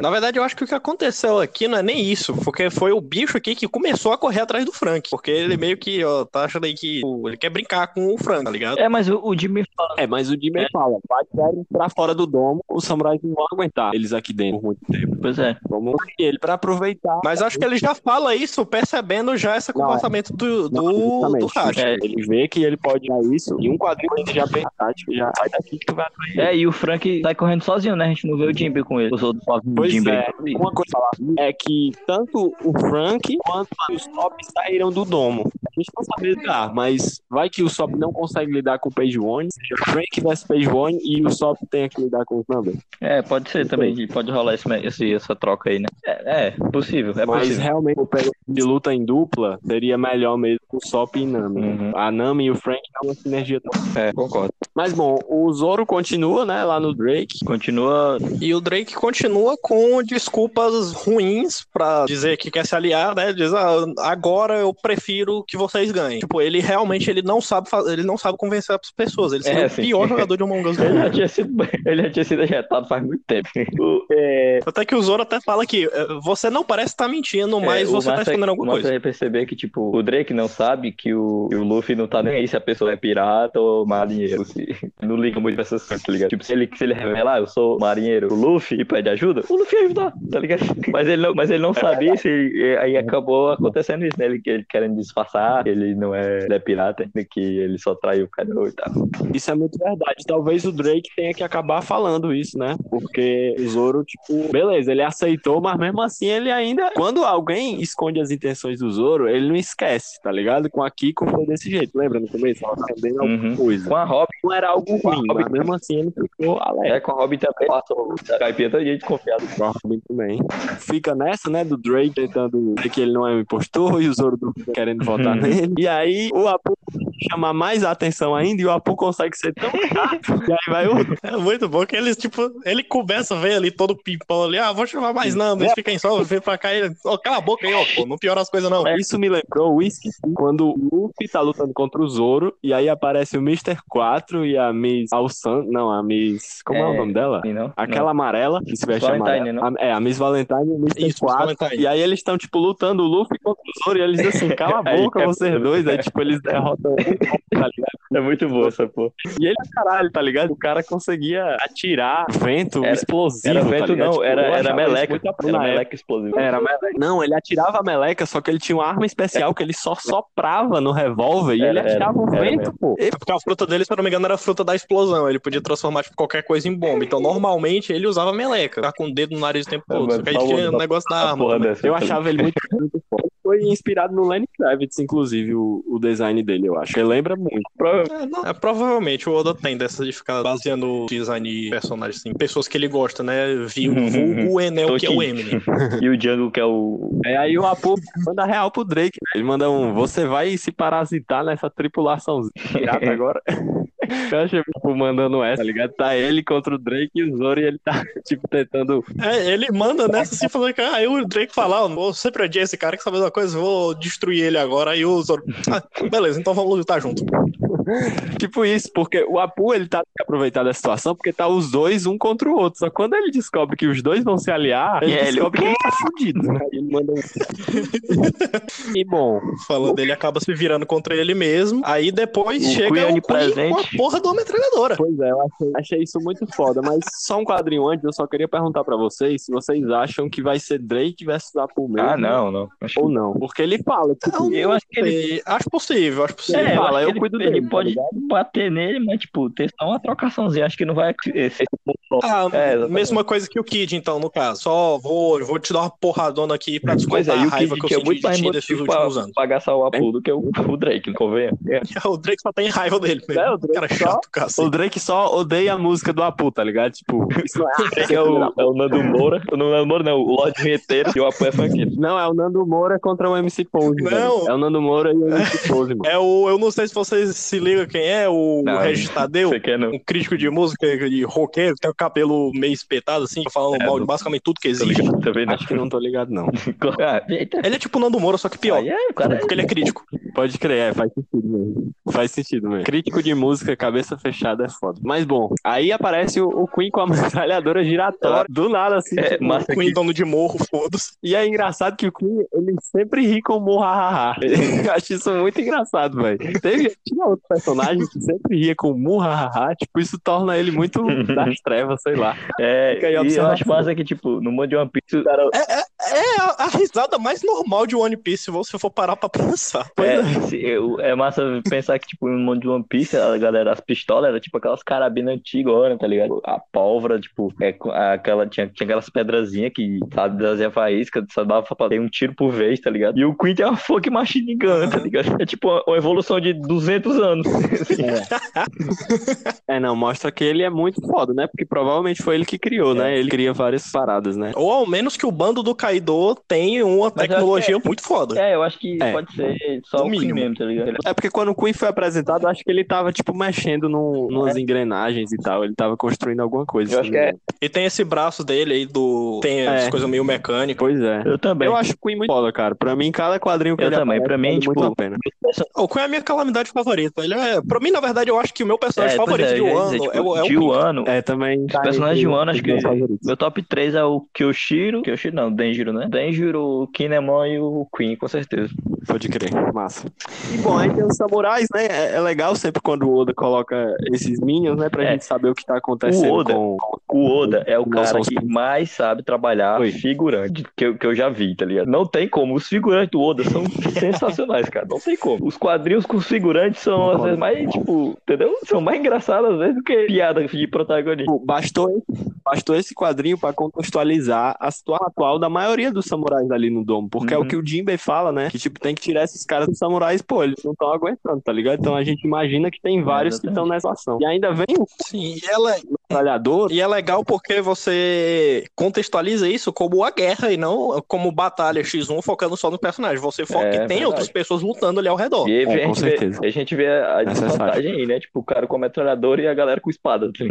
Na verdade, eu acho que o que aconteceu aqui não é nem isso, porque foi o bicho aqui que começou a correr atrás do Frank. Porque ele meio que, ó, tá achando aí que pô, ele quer brincar com o Frank, tá ligado? É, mas o, o Jimmy fala. É, mas o Jimmy fala, vai pra fora do domo, os samurais não vão aguentar eles aqui dentro por muito tempo. Pois é. Vamos ele pra aproveitar. Mas acho que ele já fala isso percebendo já esse Não, é. comportamento do, do, Não, do justamente. Hash. É. Ele vê que ele pode dar isso, e um quadrinho ele já pensa já sai daqui que tu vai. É, e o Frank sai correndo sozinho, né? A gente não vê o Jimmy com ele. Os outros só o Pois Jimmy. é, uma coisa falar é que tanto o Frank quanto o Sop saíram do domo. A gente não sabe lidar, mas vai que o Sop não consegue lidar com o Page One, seja o Frank versus Page One e o Sop tem que lidar com os Numbers. É, pode ser também. Pode rolar esse, esse- essa troca aí, né? É, é possível, é mas possível. realmente o período de luta em dupla seria melhor mesmo com o Sop e Nami. Uhum. A Nami e o Frank dão uma sinergia tão É, concordo. Mas bom, o Zoro continua, né, lá no Drake. Continua. E o Drake continua com desculpas ruins pra dizer que quer se aliar, né? Diz, ah, agora eu prefiro que vocês ganhem. Tipo, ele realmente ele não sabe fa- ele não sabe convencer as pessoas. Ele seria É, o sim. pior jogador de Among Us do Ele mundo. já tinha sido, ele já tinha sido ejetado faz muito tempo. O- é, Até que o Zoro até fala que eh, você não parece estar mentindo, mas é, o você tá massa é- escondendo o alguma coisa. é perceber que, tipo, o Drake não sabe que o, que o Luffy não tá nem aí se a pessoa é pirata ou marinheiro. Se, não liga muito pra essas coisas, tá ligado? Tipo, se ele, se ele revelar, eu sou marinheiro, o Luffy, e pede ajuda, o Luffy ia ajudar, tá ligado? Mas ele não, mas ele não sabia se. e Aí acabou acontecendo isso, né? Ele, ele querendo disfarçar, ele não é, ele é pirata, que ele só traiu o cara e tal. Isso é muito verdade. Talvez o Drake tenha que acabar falando isso, né? Porque o Zoro, tipo, beleza, ele aceitou, mas mesmo assim ele ainda. Quando alguém esconde as intenções do Zoro, ele não esquece, tá ligado? Com a Kiko foi desse jeito. Lembra no começo? Ela escondendo alguma Uhum. coisa. Com a Robin, Não era algo ruim, Robin- mas mesmo assim ele ficou alerta. é, com a Robin também passou. A caipira todo dia desconfiado. com a Robin também. Fica nessa, né, do Drake tentando dizer que ele não é um impostor e o Zoro querendo votar Uhum. nele. E aí o Apu chamar mais a atenção ainda e o Apu consegue ser tão chato. e aí vai o É muito bom que eles, tipo, ele começa a ver ali todo pimpão ali, ah, vou chamar mais não, eles fiquem só, vem pra cá e, ó, cala a boca aí, ó, pô, não piora as coisas não. Isso me lembrou o Whisky quando o Luffy tá lutando contra o Zoro e aí aparece o Mr. 4 e a Miss Alsan, não, a Miss, como é, o É, nome dela? Sim, não? Aquela amarela, que se veste Valentine, amarela. É, a Miss Valentine e o Mr. Isso, 4. Valentine. E aí eles estão, tipo, lutando o Luffy contra o Zoro e eles dizem assim, cala a boca é- vocês dois. Aí, tipo, eles derrotam tá. É muito boa essa porra. E ele, caralho, tá ligado? O cara conseguia atirar vento Era- explosivo, Era tá vento, ligado? não, Tipo, era, era meleca. Era meleca explosiva. Era meleca. Não, ele atirava a meleca, só que ele tinha uma arma especial que ele só soprava no revólver e Era, ele era, atirava o vento, pô. É Porque a fruta dele, se eu não me engano, era a fruta da explosão. Ele podia transformar tipo, qualquer coisa em bomba. Então, normalmente, ele usava meleca. Ficar com o dedo no nariz o tempo É, todo. Só que aí tinha o negócio da arma. dessa. Eu achava ele muito, muito foda. Foi inspirado no Lenny Kravitz, inclusive, o, o design dele, eu acho. Ele lembra muito. Prova- É, é, provavelmente o Oda tem dessa de ficar baseando o design de personagens, assim, pessoas que ele gosta, né? Viu o vulgo o Enel, que é o. Eminem. E o Django, que é o. É aí o Apu manda real pro Drake, né? Ele manda um, você vai se parasitar nessa tripulaçãozinha pirata agora. Eu achei tipo, mandando essa, tá ligado? Tá ele contra o Drake e o Zoro e ele tá, tipo, tentando É, ele manda nessa assim, falando que ah, aí o Drake fala, ó, vou sempre odiar esse cara que sabe uma coisa, vou destruir ele agora. Aí o Zoro, ah, beleza, então vamos lutar junto. Tipo isso, porque o Apu ele tá aproveitando a situação porque tá os dois um contra o outro. Só que quando ele descobre que os dois vão se aliar, ele ele, descobre que ele tá fudido, né? Ele manda um. e bom, Falando dele, acaba se virando contra ele mesmo. Aí depois O chega Queen o Queen com a porra da metralhadora. pois é, eu achei, achei isso muito foda. Mas só um quadrinho antes, eu só queria perguntar pra vocês se vocês acham que vai ser Drake versus Apu mesmo. Ah, não, não. Acho- Ou não. Porque ele fala, tipo, Eu acho que ele. Acho possível, acho possível. Ele É, eu fala, eu cuido ele, dele, tá pode ligado? bater nele, mas, tipo, ter só uma trocaçãozinha. Acho que não vai ser Ah, É, mesma coisa que o Kid, então, no caso. Só vou, vou te dar uma porradona aqui pra Pois descontar é, a o raiva Kid, que eu é senti muito de mais ti desses últimos anos. gastar o Apu do que o, o Drake, não convenha. É. O Drake só tem raiva dele mesmo. É, o Drake cara só- chato, O cacete. Drake só odeia a música do Apu, tá ligado? Tipo, isso não é é o, é o Nando Moura. O Nando Moura não, o Lorde Vinheteiro e o Apu é funkeiro. Não, é o Nando Moura contra o MC Pose. Não. velho. É o Nando Moura e o MC Pose, mano. É o, eu não sei se vocês se liga quem é? O Não, Regis Tadeu? Um crítico de música, de roqueiro, tem o cabelo meio espetado, assim, falando É, mal de basicamente tudo que existe. ligado, Também não. Acho que não tô ligado, não. Ah. Ele é tipo o Nando Moura, só que pior. Aí é, o cara. Porque ele é crítico. Pode crer, é, faz sentido mesmo. Faz sentido mesmo. Crítico de música, cabeça fechada é foda. Mas bom, aí aparece o, o Queen com a metralhadora giratória, do nada assim. É, tipo, massa Queen que dono de morro, foda-se. E é engraçado que o Queen, ele sempre ri com o muhahaha. Eu acho isso muito engraçado, velho. Teve, tinha outro personagem que sempre ria com o muhahaha, tipo, isso torna ele muito das trevas, sei lá. É, Fica aí e eu acho massa que, tipo, no mundo de One Piece, o cara. É a, a risada mais normal de One Piece, se você for parar pra pensar. É, se- eu- é massa pensar que, tipo, no mundo de One Piece, a galera, as pistolas eram tipo aquelas carabinas antigas, tá ligado? A pólvora, tipo, é, aquela, tinha, tinha aquelas pedrazinhas que, sabe, trazia faísca, só dava pra ter um tiro por vez, tá ligado? E o Queen tem uma fucking machine gun, tá ligado? É tipo uma, uma evolução de 200 anos. É, não, mostra que ele é muito foda, né? Porque provavelmente foi ele que criou, né? Ele cria várias paradas, né? Ou ao menos que o bando do Kaido tem uma Mas tecnologia muito foda. É, eu acho que É. pode ser só No o Queen mínimo. mesmo, tá ligado? É porque quando o Queen foi apresentado, eu acho que ele tava, tipo, mexendo num, numas engrenagens e tal. Ele tava construindo alguma coisa. Eu acho me que é- engano. E tem esse braço dele aí do. Tem as É. coisas meio mecânicas. Pois é. Eu também. Eu acho o Queen muito foda, cara. Pra mim, cada quadrinho que Eu ele também. aparece Pra mim, vale tipo, muito a pena. O Queen é a minha calamidade favorita. Ele é. Pra mim, na verdade, eu acho que o meu personagem É, favorito é, de Wano dizer, tipo, é, o- é o de. Wano, É, também. Os personagens de Wano, acho que meu top 3 é o Kyoshiro. Kyoshiro não, Denjiro, né? Denjiro, o Kinemon e o Queen, com certeza. Pode crer. Massa. E bom, aí tem os samurais, né? É, é legal sempre quando o Oda coloca esses minions, né? Pra É. gente saber o que tá acontecendo O Oda- com. O Oda é o Não cara que mais sabe trabalhar Oi. figurante que eu, que eu já vi, tá ligado? Não tem como. Os figurantes do Oda são sensacionais, cara. Não tem como. Os quadrinhos com os figurantes são, às vezes, mais, tipo, entendeu? São mais engraçados, às vezes, do que piada de protagonista. Tipo, Bastou, esse- bastou esse quadrinho pra contextualizar a situação atual da maioria dos samurais ali no domo. Porque é Uhum. o que o Jinbei fala, né? Que, tipo, tem que tirar esses caras dos samurais, pô, eles não estão aguentando, tá ligado? Então a gente imagina que tem vários que estão nessa ação. E ainda vem o Sim, e ela, metralhador. E é legal porque você contextualiza isso como a guerra e não como batalha X1 focando só no personagem. Você foca É, que tem verdade. outras pessoas lutando ali ao redor. E aí É, a, com gente vê, certeza. a gente vê a desvantagem aí, né? Tipo, o cara com a metralhadora e a galera com espada. Assim.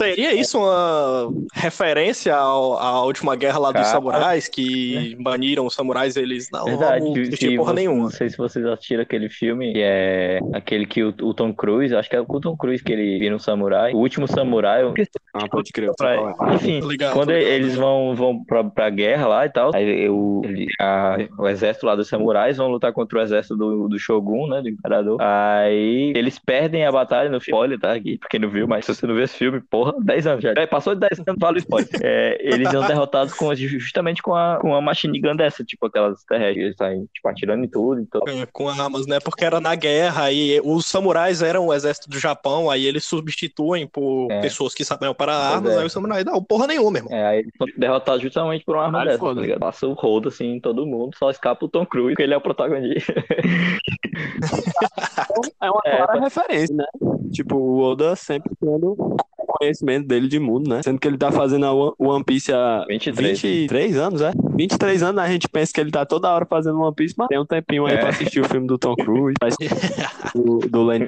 Seria isso uma referência ao- à última guerra lá dos Cara. samurais que baniram os samurais eles não Verdade, não existia que porra você- nenhuma. Não sei se vocês assistiram aquele filme, que é aquele que o, o Tom Cruise, acho que é o Tom Cruise que ele vira um samurai. O último samurai, eu Ah, pode crer. samurai. Enfim, ligado, quando eles vão, vão pra, pra guerra lá e tal, aí o, ele- a- o exército lá dos samurais vão lutar contra o exército do, do Shogun, né, do imperador. Aí eles perdem a batalha no filme. Spoiler, tá? Aqui, pra quem não viu, mas se você não viu esse filme, porra, 10 anos já. É, passou de 10 anos, vale o spoiler. É, eles são derrotados com, justamente com a, com a machine gun dessa, tipo aquelas terrestres, eles saem tipo, atirando em tudo. Então, É, com armas, né? Porque era na guerra e os samurais eram o exército do Japão, aí eles substituem por É. pessoas que sabiam para armas, é. aí os samurais não, porra nenhuma, irmão. É, aí eles são derrotados justamente por uma arma Caralho, dessa, foda. tá ligado? Passa o rodo, assim, em todo mundo, só escapa o Tom Cruise, porque ele é o protagonista. É uma É, clara referência, né? Tipo, o Oda sempre tendo conhecimento dele de mundo, né? Sendo que ele tá fazendo a One- Piece há 23. 23 anos, é? 23 anos, a gente pensa que ele tá toda hora fazendo One Piece, mas tem um tempinho aí É. pra assistir o filme do Tom Cruise, do, do Lenny.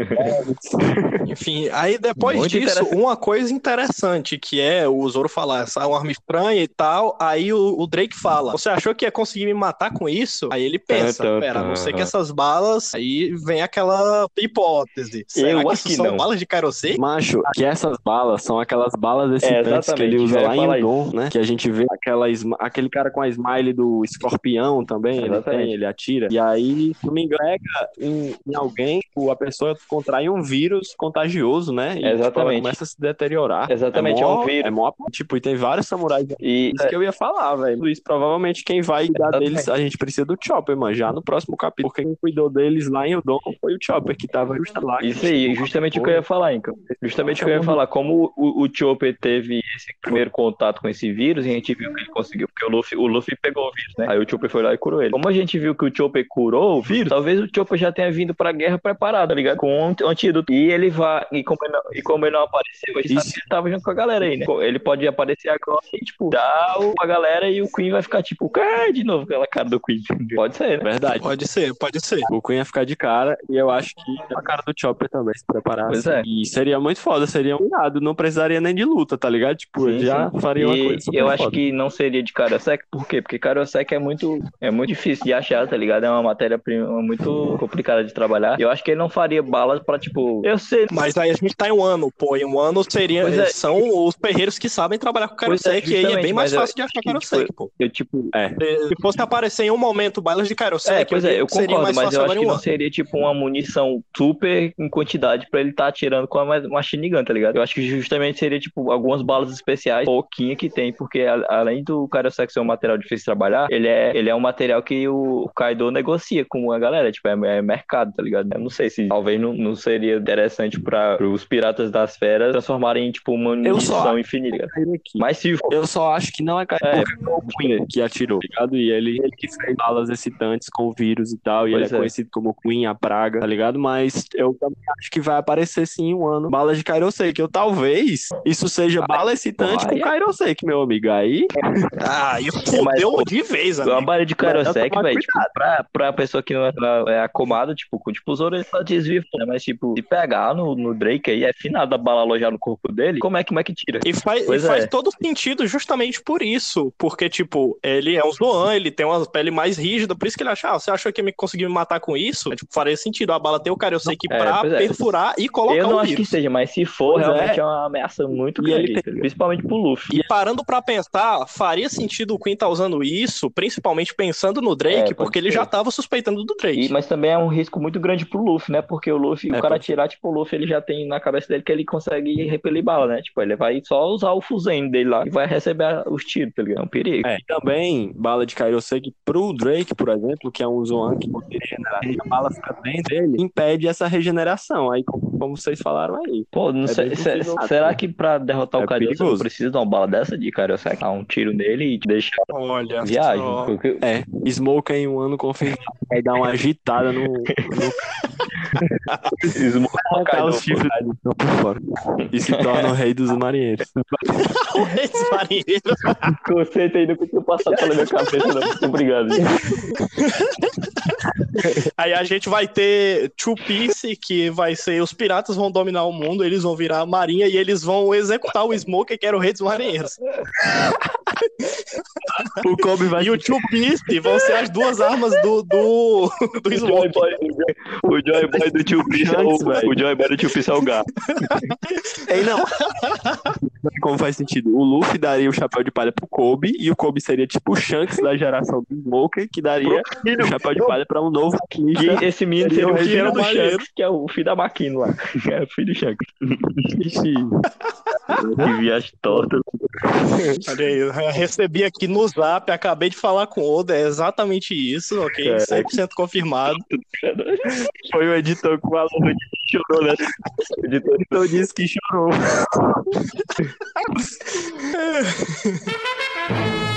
Enfim, aí depois Muito disso, uma coisa interessante que é o Zoro falar, essa é arma estranha e tal, aí o, o Drake fala, você achou que ia conseguir me matar com isso? Aí ele pensa, pera, a não ser que essas balas, aí vem aquela hipótese, será Eu que acho isso que são não. balas de Kairosei? Macho, que essas balas são aquelas balas excitantes que ele usa lá em Udon, né? Que a gente vê aquela, aquele cara com a smile do escorpião também, ele tem, ele atira. E aí, se não me engano, em, em alguém, tipo, a pessoa contrai um vírus contagioso, né? E tipo, Exatamente. começa a se deteriorar. Exatamente, é um mó- vírus. É mó, tipo, e tem vários samurais. E Isso que eu ia falar, velho. Isso provavelmente quem vai cuidar Exatamente. deles, a gente precisa do Chopper, mano, já no próximo capítulo. Porque quem cuidou deles lá em Udon foi o Chopper, que tava lá. Isso aí, justamente o que eu ia falar, então. Justamente o que eu ia falar. Como o, o Chopper teve esse primeiro contato com esse vírus, e a gente viu que ele conseguiu, porque o Luffy, o Luffy Luffy pegou o vírus, né? Aí o Chopper foi lá e curou ele. Como a gente viu que o Chopper curou o vírus, talvez o Chopper já tenha vindo pra guerra preparado, tá ligado? Com um antídoto. E ele vai, e como ele não, e como ele não apareceu, ele sabe que ele tava junto com a galera aí, né? Ele pode aparecer agora e, tipo, dar o, a galera e o Queen vai ficar, tipo, cara, de novo, aquela cara do Queen. Pode ser, né? Verdade. Pode ser, pode ser. O Queen ia ficar de cara e eu acho que a cara do Chopper também se preparasse. Pois é. E seria muito foda, seria um irado, não precisaria nem de luta, tá ligado? Tipo, Sim, já sim. faria uma E coisa super eu acho foda. que não seria de Karosek, por quê? Porque Karosek é muito, é muito difícil de achar, tá ligado? É uma matéria-prima muito complicada de trabalhar. Eu acho que ele não faria balas pra, tipo, eu sei. Mas aí a gente tá em um ano, pô. Em um ano seria, é. são os perreiros que sabem trabalhar com Pois é, e aí é bem mais eu- fácil de achar que, Kairosek, pô. Eu, tipo. Se fosse aparecer em um momento balas de Kairosek, É, pois é, eu concordo, mas eu acho que um não ano. seria, tipo, uma munição super em quantidade pra ele estar atirando com a ma- machine gun, tá ligado? Eu acho que justamente seria, tipo, algumas balas especiais, pouquinha que tem, porque além do Karosek ser um material difícil trabalhar, ele é, ele é um material que o Kaido negocia com a galera, tipo, é, é mercado, tá ligado? Eu não sei se talvez não, não seria interessante para os piratas das feras transformarem em, tipo, uma Eu munição infinita. Mas se for. Eu só acho que não é Kaido, É, Queen que atirou, tá ligado? E ele, ele que fez balas excitantes com o vírus e tal, e ele Pois é, é. conhecido como Queen, a praga, tá ligado? Mas eu também acho que vai aparecer sim em um ano balas de Kairosek, eu talvez isso seja bala excitante aí com é- Kairosek, meu amigo. Aí, Ah, e mas, de vez, Uma amigo. bala de Karosek, tomar velho, tipo, pra, pra pessoa que não é, é acomada, tipo, com tipo, os orelhas só desvia, né? Mas, tipo, se pegar no, no Drake aí, é finado a bala alojar no corpo dele, como é que, como é que tira? E faz, e faz é. todo sentido justamente por isso. Porque, tipo, ele é um Zoan, ele tem uma pele mais rígida, por isso que ele acha, ah, você achou que ia me conseguir me matar com isso? É, tipo, faria sentido a bala ter o Kairosek É, pra é. perfurar e colocar Eu não o acho que vírus. seja, mas se for, Pois realmente é. é. uma ameaça muito grande, ele tem- tá principalmente pro Luffy. E parando pra pensar, faria sentido o Queen tá usando isso, principalmente pensando no Drake, É, pode porque ele ser. já tava suspeitando do Drake. E- mas também é um risco muito grande pro Luffy, né? Porque o Luffy, É, o cara pode- tirar, tipo, o Luffy, ele já tem na cabeça dele que ele consegue repelir bala, né? Tipo, ele vai só usar o Fuzen dele lá e vai receber os tiros, tá ligado? É um perigo. é, e também bala de Kairosek pro Drake, por exemplo, que é um Zoan que poderia regenerar, a bala fica dentro dele, impede essa regeneração. Aí, como, como vocês falaram aí. Pô, não É sei, se- será que pra derrotar É o não perigoso. precisa de uma bala dessa de Kairosek? Dar um tiro nele e deixar Olha, viagem? só. Porque- É, Smoke em um ano confirmado. Aí dá uma agitada no. no Smoke os chifres por fora. E se torna o rei dos marinheiros. Esse marinheiro. Conceito aí nunca tinha passado pela minha cabeça, não. Obrigado. Aí a gente vai ter Two Piece, que vai ser os piratas vão dominar o mundo, eles vão virar a marinha e eles vão executar o Smoker, que era o rei dos marinheiros. O Kobe vai E o Two Piece vão ser as duas armas do, do, do O Joy. Boy, o Joy Boy do tio Piece é o, o Joy Boy do tio Piece é o gato. Ei, não. Como faz sentido? O Luffy daria o chapéu de palha pro Kobe e o Kobe seria tipo o Shanks da geração do Smoker, que daria o chapéu de palha pra um novo E Kista. esse menino Seria o filho do. Shanks, que é o filho da Maquino lá. É o filho do Shanks. Que viagem torta. Olha aí, eu recebi aqui no zap, acabei de falar com o Oda, é exatamente isso, ok? Caraca. 100% confirmado. Foi o editor com o aluno que chorou, né? O editor disse que chorou.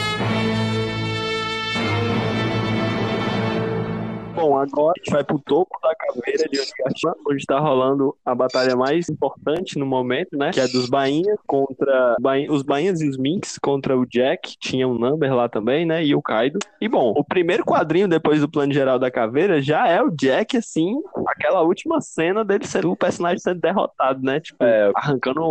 Bom, agora a gente vai pro topo da caveira de Onigashima, onde tá rolando a batalha mais importante no momento, né? Que é dos bainhas contra os bainhas e os minks contra o Jack. Tinha um number lá também, né? E o Kaido. E bom, o primeiro quadrinho depois do plano geral da caveira já é o Jack, assim, aquela última cena dele sendo o personagem sendo derrotado, né? Tipo, É. arrancando,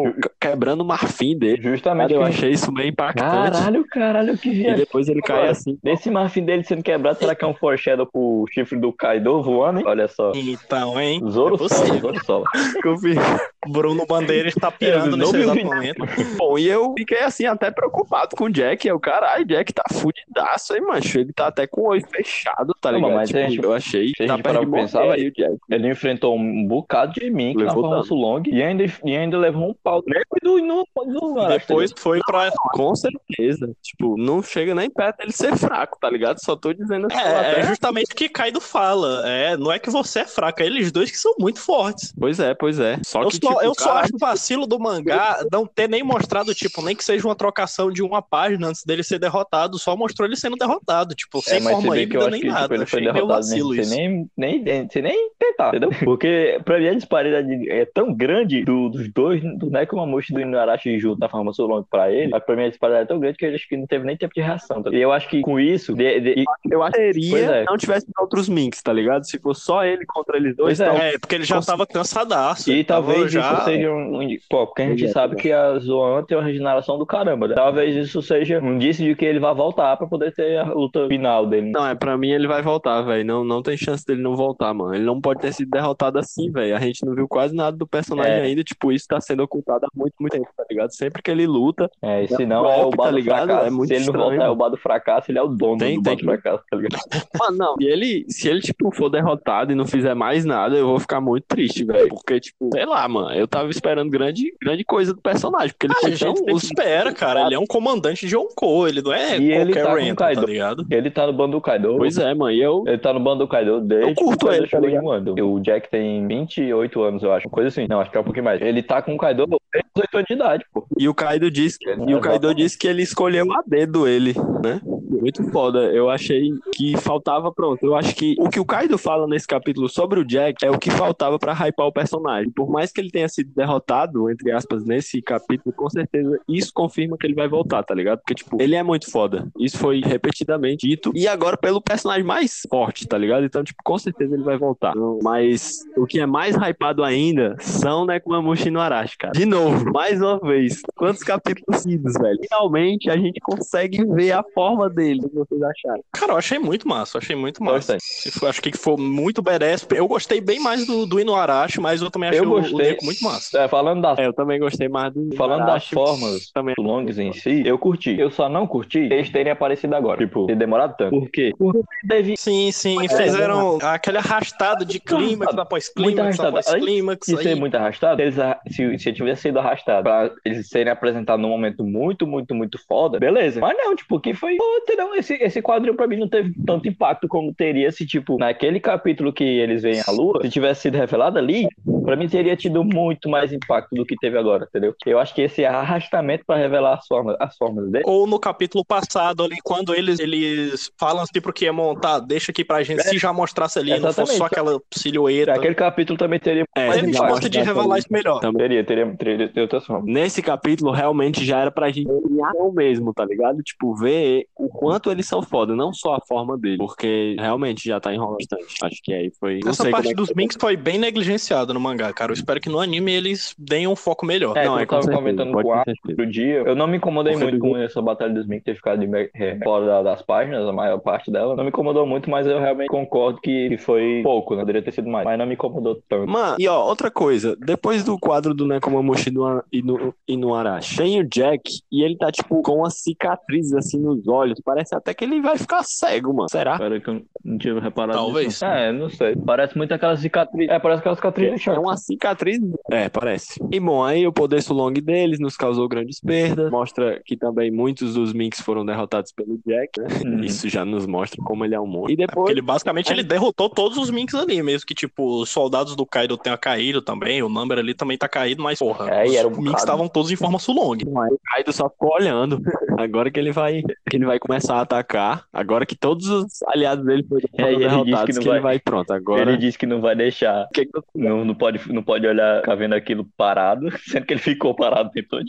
quebrando o marfim dele. Justamente. Eu que- achei isso bem impactante. Caralho, caralho, que E viagem. depois ele cai assim. Nesse marfim dele sendo quebrado, será que é um foreshadow pro chifre do Kaido voando, hein? Olha só. Então, hein? Zoro É Sola. Zoro Sola. Confirma. Bruno Bandeira está pirando nesse não exato o momento. Bom, e eu fiquei assim, até preocupado com o Jack. Eu, caralho, Jack tá fudidaço, hein, mancho? Ele tá até com o olho fechado, tá Não, ligado? mas tipo, a gente- eu achei a tá morrer pensar, aí, o Jack. Ele enfrentou um bocado de mim na Levou dano. Long e ainda, e ainda levou um pau. Do, no, no, Depois foi pra. Com certeza. Tipo, não chega nem perto dele ser fraco, tá ligado? Só tô dizendo assim. É, é justamente o que Kaido fala. É, não é que você é fraco, é eles dois que são muito fortes. Pois é, pois é. Só Eu que, só, tipo, eu só acho vacilo do mangá não ter nem mostrado, tipo, nem que seja uma trocação de uma página antes dele ser derrotado, só mostrou ele sendo derrotado, tipo, sem É, mas forma se bem que eu híbrida nem que tipo, nada. ele foi derrotado vacilo nem, isso. sem nem, nem, sem nem tentar, entendeu? Porque pra mim a disparidade é tão grande do- dos dois, do Nekomamushi e do Inuarashi junto na forma Solong pra ele, mas pra mim a disparidade é tão grande que eu acho que não teve nem tempo de reação. tá? E eu acho que com isso, de- de- eu acho que é. não tivesse outros minks, tá ligado? Se for só ele contra eles dois, Pois é. então, É, porque ele já tava cansadaço. E ele talvez já... isso seja um. Pô, porque a gente é, sabe pois é. que a Zoan tem uma regeneração do caramba. né? Talvez isso seja um indício de que ele vai voltar pra poder ter a luta final dele. Não, é pra mim ele vai voltar, velho. Não, não tem chance dele não voltar, mano. Ele não pode ter sido derrotado assim, velho. A gente não viu quase nada do personagem É. ainda. Tipo, isso tá sendo ocultado há muito, muito tempo, tá ligado? Sempre que ele luta, É, e se É não é o bar tá do ligado? fracasso. É muito se ele não estranho, voltar é o mano. bar do fracasso, ele é o dono Tem- do tem bar do que- fracasso, tá ligado? Mano, não. Se ele, se ele, tipo, for derrotado e não fizer mais nada, eu vou ficar muito triste, velho. Porque, tipo, sei lá, mano. Eu tava esperando grande, grande coisa do personagem. Porque ele Ah, a foi gente tão. espera, cara. Ele é um comandante de Yonkou, ele não é E ele qualquer tá com Renton, Kaido. tá ligado? Ele tá no bando do Kaido. Pois é, mano. E eu. Ele tá no bando do Kaido desde Eu curto ele, tá ligado? O Jack tem 28 anos, eu acho. Coisa assim. Não, acho que é um pouquinho mais. Ele tá com o Kaido desde 18 anos de idade, pô. E o Kaido disse. E o Kaido Exatamente. disse que ele escolheu a dedo ele, né? Muito foda. Eu achei que faltava, pronto. Eu acho que o que o Kaido fala nesse capítulo sobre o Jack é o que faltava pra hypar o personagem. Por mais que ele tenha sido derrotado, entre aspas, nesse capítulo, com certeza isso confirma que ele vai voltar, tá ligado? Porque, tipo, ele é muito foda. Isso foi repetidamente dito. E agora pelo personagem mais forte, tá ligado? Então, tipo, com certeza ele vai voltar. Então, Mas o que é mais hypado ainda são Nekomamushi no Arashi, cara. De novo, mais uma vez. Quantos capítulos seguidos, velho? Finalmente a gente consegue ver a forma dele. O que vocês acharam? Cara, eu achei muito massa, achei muito massa. For- Acho que foi muito badass. Eu gostei bem mais do, do Inuarashi, mas eu também achei Eu o- o gostei. Neko muito massa. É, falando das É, eu também gostei mais do. Falando das formas também. longas em si, eu curti. Eu só não curti eles terem aparecido agora. Tipo, ter demorado tanto. Por quê? Porque teve Sim, sim, É, fizeram aquele arrastado de clímax após Muito clímax arrastado. após clímax. ser aí- muito arrastado, eles, se, se tivesse sido arrastado pra eles serem apresentados num momento muito, muito, muito foda, beleza. Mas não, tipo, que foi. Pô, entendeu? Esse, esse quadrinho pra mim não teve tanto impacto como teria se, tipo, naquele capítulo que eles veem a lua, se tivesse sido revelado ali, pra mim teria tido muito mais impacto do que teve agora, entendeu? Eu acho que esse arrastamento pra revelar as formas, as formas dele. Ou no capítulo passado ali, quando eles, eles falam tipo que ia montar, deixa aqui pra gente, se já mostrasse ali, não fosse Exatamente. só aquela silhueta. Aquele capítulo também teria. É, Mas eles gostam mostra de revelar isso melhor. Também. Teria, teria, teria, teria outras formas. Nesse capítulo, realmente já era pra gente criar o mesmo, tá ligado? Tipo, ver o quanto eles são foda, não só a forma dele, porque realmente já tá enrolando bastante. Acho que aí foi. Não Essa sei parte é dos. Minks foi bem negligenciada no mangá, cara. Eu espero que no anime eles deem um foco melhor. É, Não, é eu com tava certeza, comentando com o dia, eu não me incomodei muito com essa batalha dos Mink ter ficado de é, fora da- das páginas, a maior parte dela. Não me incomodou muito, mas eu realmente concordo que foi pouco, né? Poderia ter sido mais, mas não me incomodou tanto. Mano, e ó, outra coisa, depois do quadro do Nekomamushi e no, e no Arashi, tem o Jack e ele tá, tipo, com uma cicatriz assim nos olhos. Parece até que ele vai ficar cego, mano. Será? Espera que eu não tinha reparado Talvez. nisso. É, não sei. Parece muito aquela cicatriz. É, parece aquela cicatriz do É uma cicatriz. É, parece. E bom, aí o poder Sulong deles nos causou grandes perdas. Mostra que também muitos dos Minks foram derrotados pelo Jack, né? Uhum. Isso já nos mostra como ele é um monstro. E É porque depois. ele basicamente ele derrotou todos os Minks ali, mesmo que, tipo, os soldados do Kaido tenham caído também, o Number ali também tá caído, mas, porra, É, e era um os Minks estavam todos em forma Sulong. Aí o Kaido só ficou olhando. Agora que ele vai, que ele vai começar a atacar. Agora que todos os aliados dele foram É, e ele disse derrotados, que que, não ele vai- vai pronto. Agora. Ele disse que não vai deixar. Que Não, não, pode, não pode olhar, ficar vendo aquilo parado, sendo que ele ficou parado o tempo todo?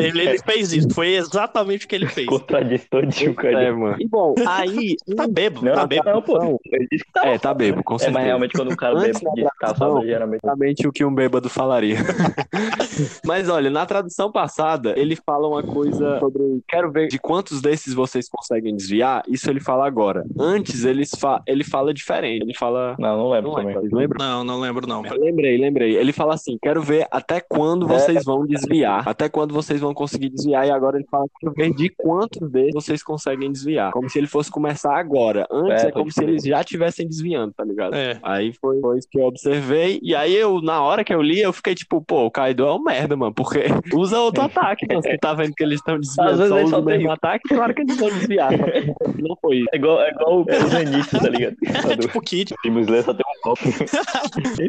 Ele, ele fez isso, foi exatamente o que ele fez. Contradiz todinho, cara. É, mano. E bom, aí. Tá bêbado, Não, tá bêbado. não, pô. Ele disse que tava É, tá bebo, com É, certeza. mas realmente quando um cara bêbado diz gravação, calçada, geralmente. Exatamente o que um bêbado falaria. Mas olha, na tradução passada, ele fala uma coisa sobre. Quero ver de quantos desses vocês conseguem desviar. Isso ele fala agora. Antes eles fa... ele fala diferente. Ele fala. Não, não lembro Não também. lembro, vocês lembram? Não, não lembro não. Lembrei, lembrei. Ele fala assim: quero ver até quando vocês vão desviar. Até quando vocês vão conseguir desviar. E agora ele fala: quero ver de quantos deles vocês conseguem desviar. Como se ele fosse começar agora. Antes É, é, como se eles já estivessem desviando, tá ligado? É. Aí foi, foi isso que eu observei. E aí eu, na hora que eu li, eu fiquei tipo, pô, o Kaido é um merda, mano. Porque usa outro ataque, mano. Você tá vendo que eles estão Às desviando, vezes só ele usa só o mesmo tem- ataque, claro que eles vão que Não foi isso. É igual, é igual o Zenith, tá ligado? É tipo Kid. Demon Slayer só tem um copo. Enfim,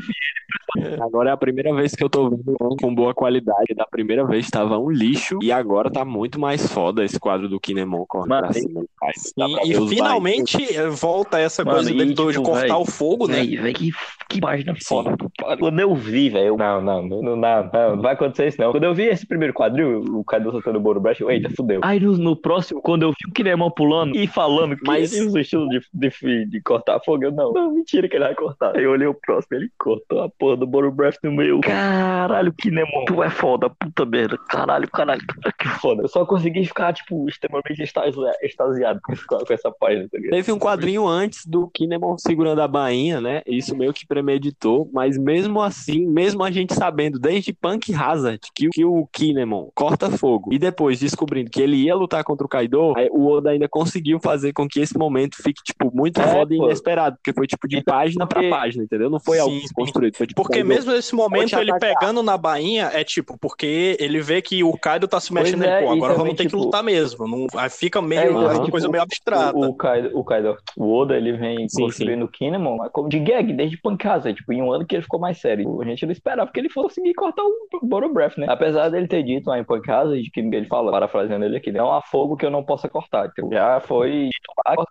ele Agora é a primeira vez que eu tô vendo um com boa qualidade. Da primeira vez tava um lixo e agora tá muito mais foda esse quadro do Kinemon correndo Mano, pra cima. Pai, dá E, e finalmente eh, volta essa Mano, coisa dele de tipo, cortar véi, o fogo, né? Véi, véi, que, que página Sim. foda. Quando eu vi, velho, não, não, não, não, não, não, não vai acontecer isso não. Quando eu vi esse primeiro quadril, o Kaido soltando o Boro Brush, eu, eita, fudeu. Aí no, no próximo, quando eu vi o Kinemon pulando e falando que Mas- ele usa o estilo de, de, de cortar fogo, eu não, não, mentira que ele vai cortar. Aí eu olhei o próximo, ele cortou a porra do Boro Brush no meio. Caralho, Kinemon, tu é foda, puta merda. Caralho, caralho, que foda. Eu só consegui ficar, tipo, extremamente extasi- extasiado com, essa página, tá? Teve um quadrinho antes do Kinemon segurando a bainha, né? Isso meio que premeditou, mas mesmo assim, mesmo a gente sabendo desde Punk Hazard que, que o Kinemon corta fogo e depois descobrindo que ele ia lutar contra o Kaido, o Oda ainda conseguiu fazer com que esse momento fique, tipo, muito É, foda e inesperado, porque foi, tipo, de Então, página pra porque- página, entendeu? Não foi algo Sim, sim. construído, foi, tipo, Porque mesmo nesse momento, ele pegando na bainha, é tipo, porque ele vê que o Kaido tá se Pois mexendo, é, ele, pô, agora também, vamos ter que tipo, lutar mesmo. Não, aí fica meio, É, então, uma tipo, coisa meio abstrata. O, o Kaido, o Kaido, o Oda, ele vem Sim, construindo o Kinemon mas como de gag, desde Pancasa, tipo, em um ano que ele ficou mais sério. A gente não esperava que ele fosse conseguir cortar o Boro Breath, né? Apesar dele ter dito lá em Pancasa, de que ele fala, parafraseando ele aqui, não há fogo que eu não possa cortar. Então, já foi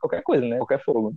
qualquer coisa, né? Qualquer fogo.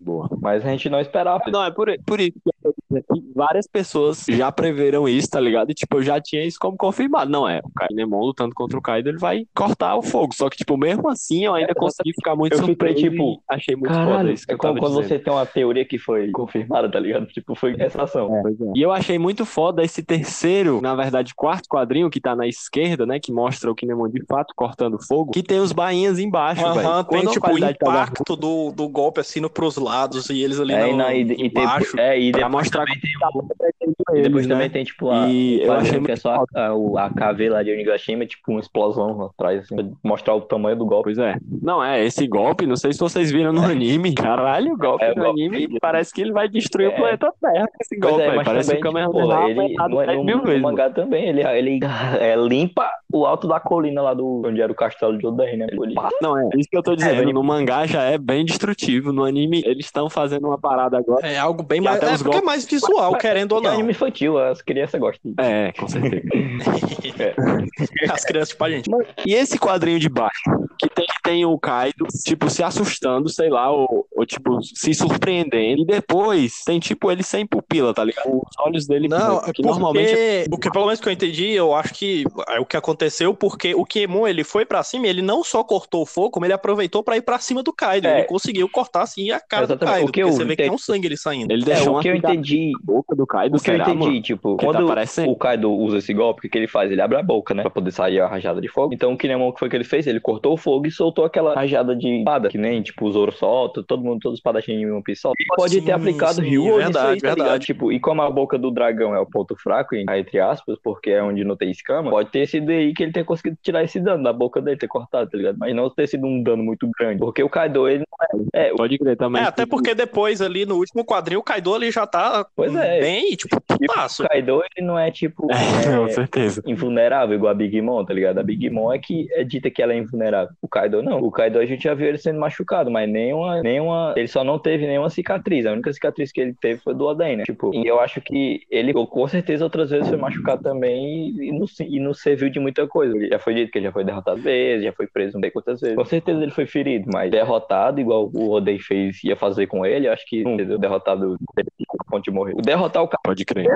Boa. Mas a gente não esperava. Não, é por, por isso que várias pessoas já preveram isso, tá ligado? E, tipo, eu já tinha isso como confirmado. Não, é, o Kinemon lutando contra o Kaido, ele vai cortar o fogo. Só que, tipo, mesmo assim, eu ainda consegui ficar muito Eu fiquei, surpreso tipo, e achei muito foda Caralho, isso que é eu como quando dizendo. você tem uma teoria que foi confirmada, tá ligado? Tipo, foi essa ação. Pois é. E eu achei muito foda esse terceiro, na verdade, quarto quadrinho que tá na esquerda, né? Que mostra o Kinemon de fato cortando fogo, que tem os bainhas embaixo. Aham, tem tipo o tá impacto do, do golpe assim no, pros lados e eles ali É, no, e, na, e, e embaixo. é, e pra mostrar tem tá E depois eles, também né? tem, tipo, a, E eu achei que é só a, a, KV lá de Onigashima, tipo, uma explosão lá atrás, assim, pra mostrar o tamanho do golpe. Pois é. Não, é, esse golpe, não sei se vocês viram no anime. Caralho, o golpe É, o no golpe. anime parece que ele vai destruir É. o planeta Terra com esse Pois golpe, é, mas Parece também, que o tipo, Kamehameha porra, é ele, aumentado no, 10 no, no mangá também, ele, ele é, limpa o alto da colina lá do onde era o castelo de Oden, né? Ele. Não, é isso que eu tô dizendo. ele- No mangá já é bem destrutivo. No anime, eles estão fazendo uma parada agora. É algo bem mais. É porque é golpes- mais visual, querendo ou É não. anime infantil, as crianças gostam. É, com certeza. As crianças, tipo a gente. E esse quadrinho de baixo, que tem, tem o Kaido, tipo, se assustando, sei lá, ou, ou, tipo, se surpreendendo. E depois tem, tipo, ele sem pupila, tá ligado? Os olhos dele Não, que é porque, normalmente. o que pelo menos que eu entendi, eu acho que é o que aconteceu, porque o Kiemon, ele foi pra cima e ele não só cortou o fogo, como ele aproveitou pra ir pra cima do Kaido. É. Ele conseguiu cortar, assim, a cara do. Kaido, O que porque eu você vê que tem entendi- um sangue ali saindo. Ele É, deixou o uma que eu entendi, boca do Kaido, o que eu será, entendi, mano? tipo, Que tá quando parecendo. o Kaido usa esse golpe, o que que ele faz? Ele abre a boca, né? Pra poder sair a rajada de fogo. Então o Kinemon, o que foi que ele fez? Ele cortou o fogo e soltou aquela rajada de espada, que nem, tipo, o Zoro solta, todo mundo, todos os espadachins em One Piece soltam. Ele pode Sim, ter aplicado sim, Ryu verdade, aí, tá ligado? verdade. Tipo, e como a boca do dragão é o ponto fraco, entre aspas, porque é onde não tem escama, pode ter sido aí que ele tenha conseguido tirar esse dano da boca dele, ter cortado, tá ligado? Mas não ter sido um dano muito grande. Porque o Kaido, ele não é. É, Pode crer também. É, até porque depois ali no último quadrinho, o Kaido ali já tá Pois é. bem, tipo, putaço. o Kaido, ele não é tipo. É, com é, certeza. invulnerável, igual a Big Mom, tá ligado? A Big Mom é que é dita que ela é invulnerável. O Kaido não. O Kaido a gente já viu ele sendo machucado, mas nenhuma, nenhuma. Ele só não teve nenhuma cicatriz. A única cicatriz que ele teve foi do Oden, né? Tipo, e eu acho que ele, com certeza, outras vezes foi machucado também e, e, não, e não serviu de muita coisa. Ele já foi dito que ele já foi derrotado vezes, já foi preso não sei quantas vezes. Com certeza ele foi ferido, mas derrotado, igual o Oden fez, ia fazer com ele, eu acho que não, entendeu? derrotado a ponto de morrer. O derrotar o cara. Pode crer.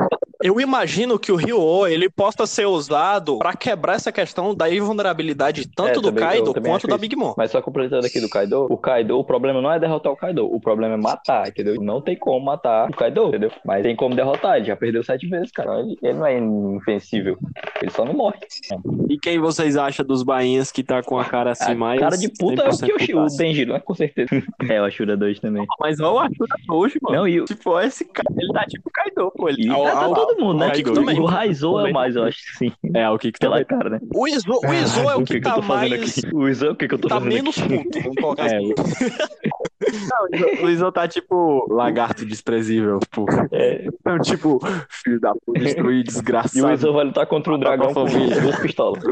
Eu imagino que o Ryo, ele possa ser usado pra quebrar essa questão da invulnerabilidade tanto É, do eu Kaido também quanto da. Big Mom. Mas só completando aqui do Kaido, o Kaido, o problema não é derrotar o Kaido, o problema é matar, entendeu? Não tem como matar o Kaido, entendeu? Mas tem como derrotar, ele já perdeu sete vezes, cara. Ele, ele não é invencível, ele só não morre. E quem vocês acham dos bainhas que tá com a cara assim a mais. cara de puta é o 100% Kyoshi, o putaço? Denjiro, né? Com certeza. é, o Ashura 2 também. Mas olha o Ashura hoje, mano. Não, e o... Tipo, esse cara, ele tá tipo Kaido, pô. Ele Ah, tá todo mundo, né? Tipo, Kaido também. o Raizou é o mais, eu acho que sim. É, o que que Pela também. cara, né? O Izo, o Izo é o que, eu tá tô fazendo mais. aqui? O Izo, o que que eu tô Tá fazendo menos aqui? puto, vamos colocar É, assim. Não, o Iso tá tipo lagarto desprezível, tipo. É, Então, tipo, filho da puta, destruir, e o desgraçado. Iso vai lutar contra o dragão com duas pistolas.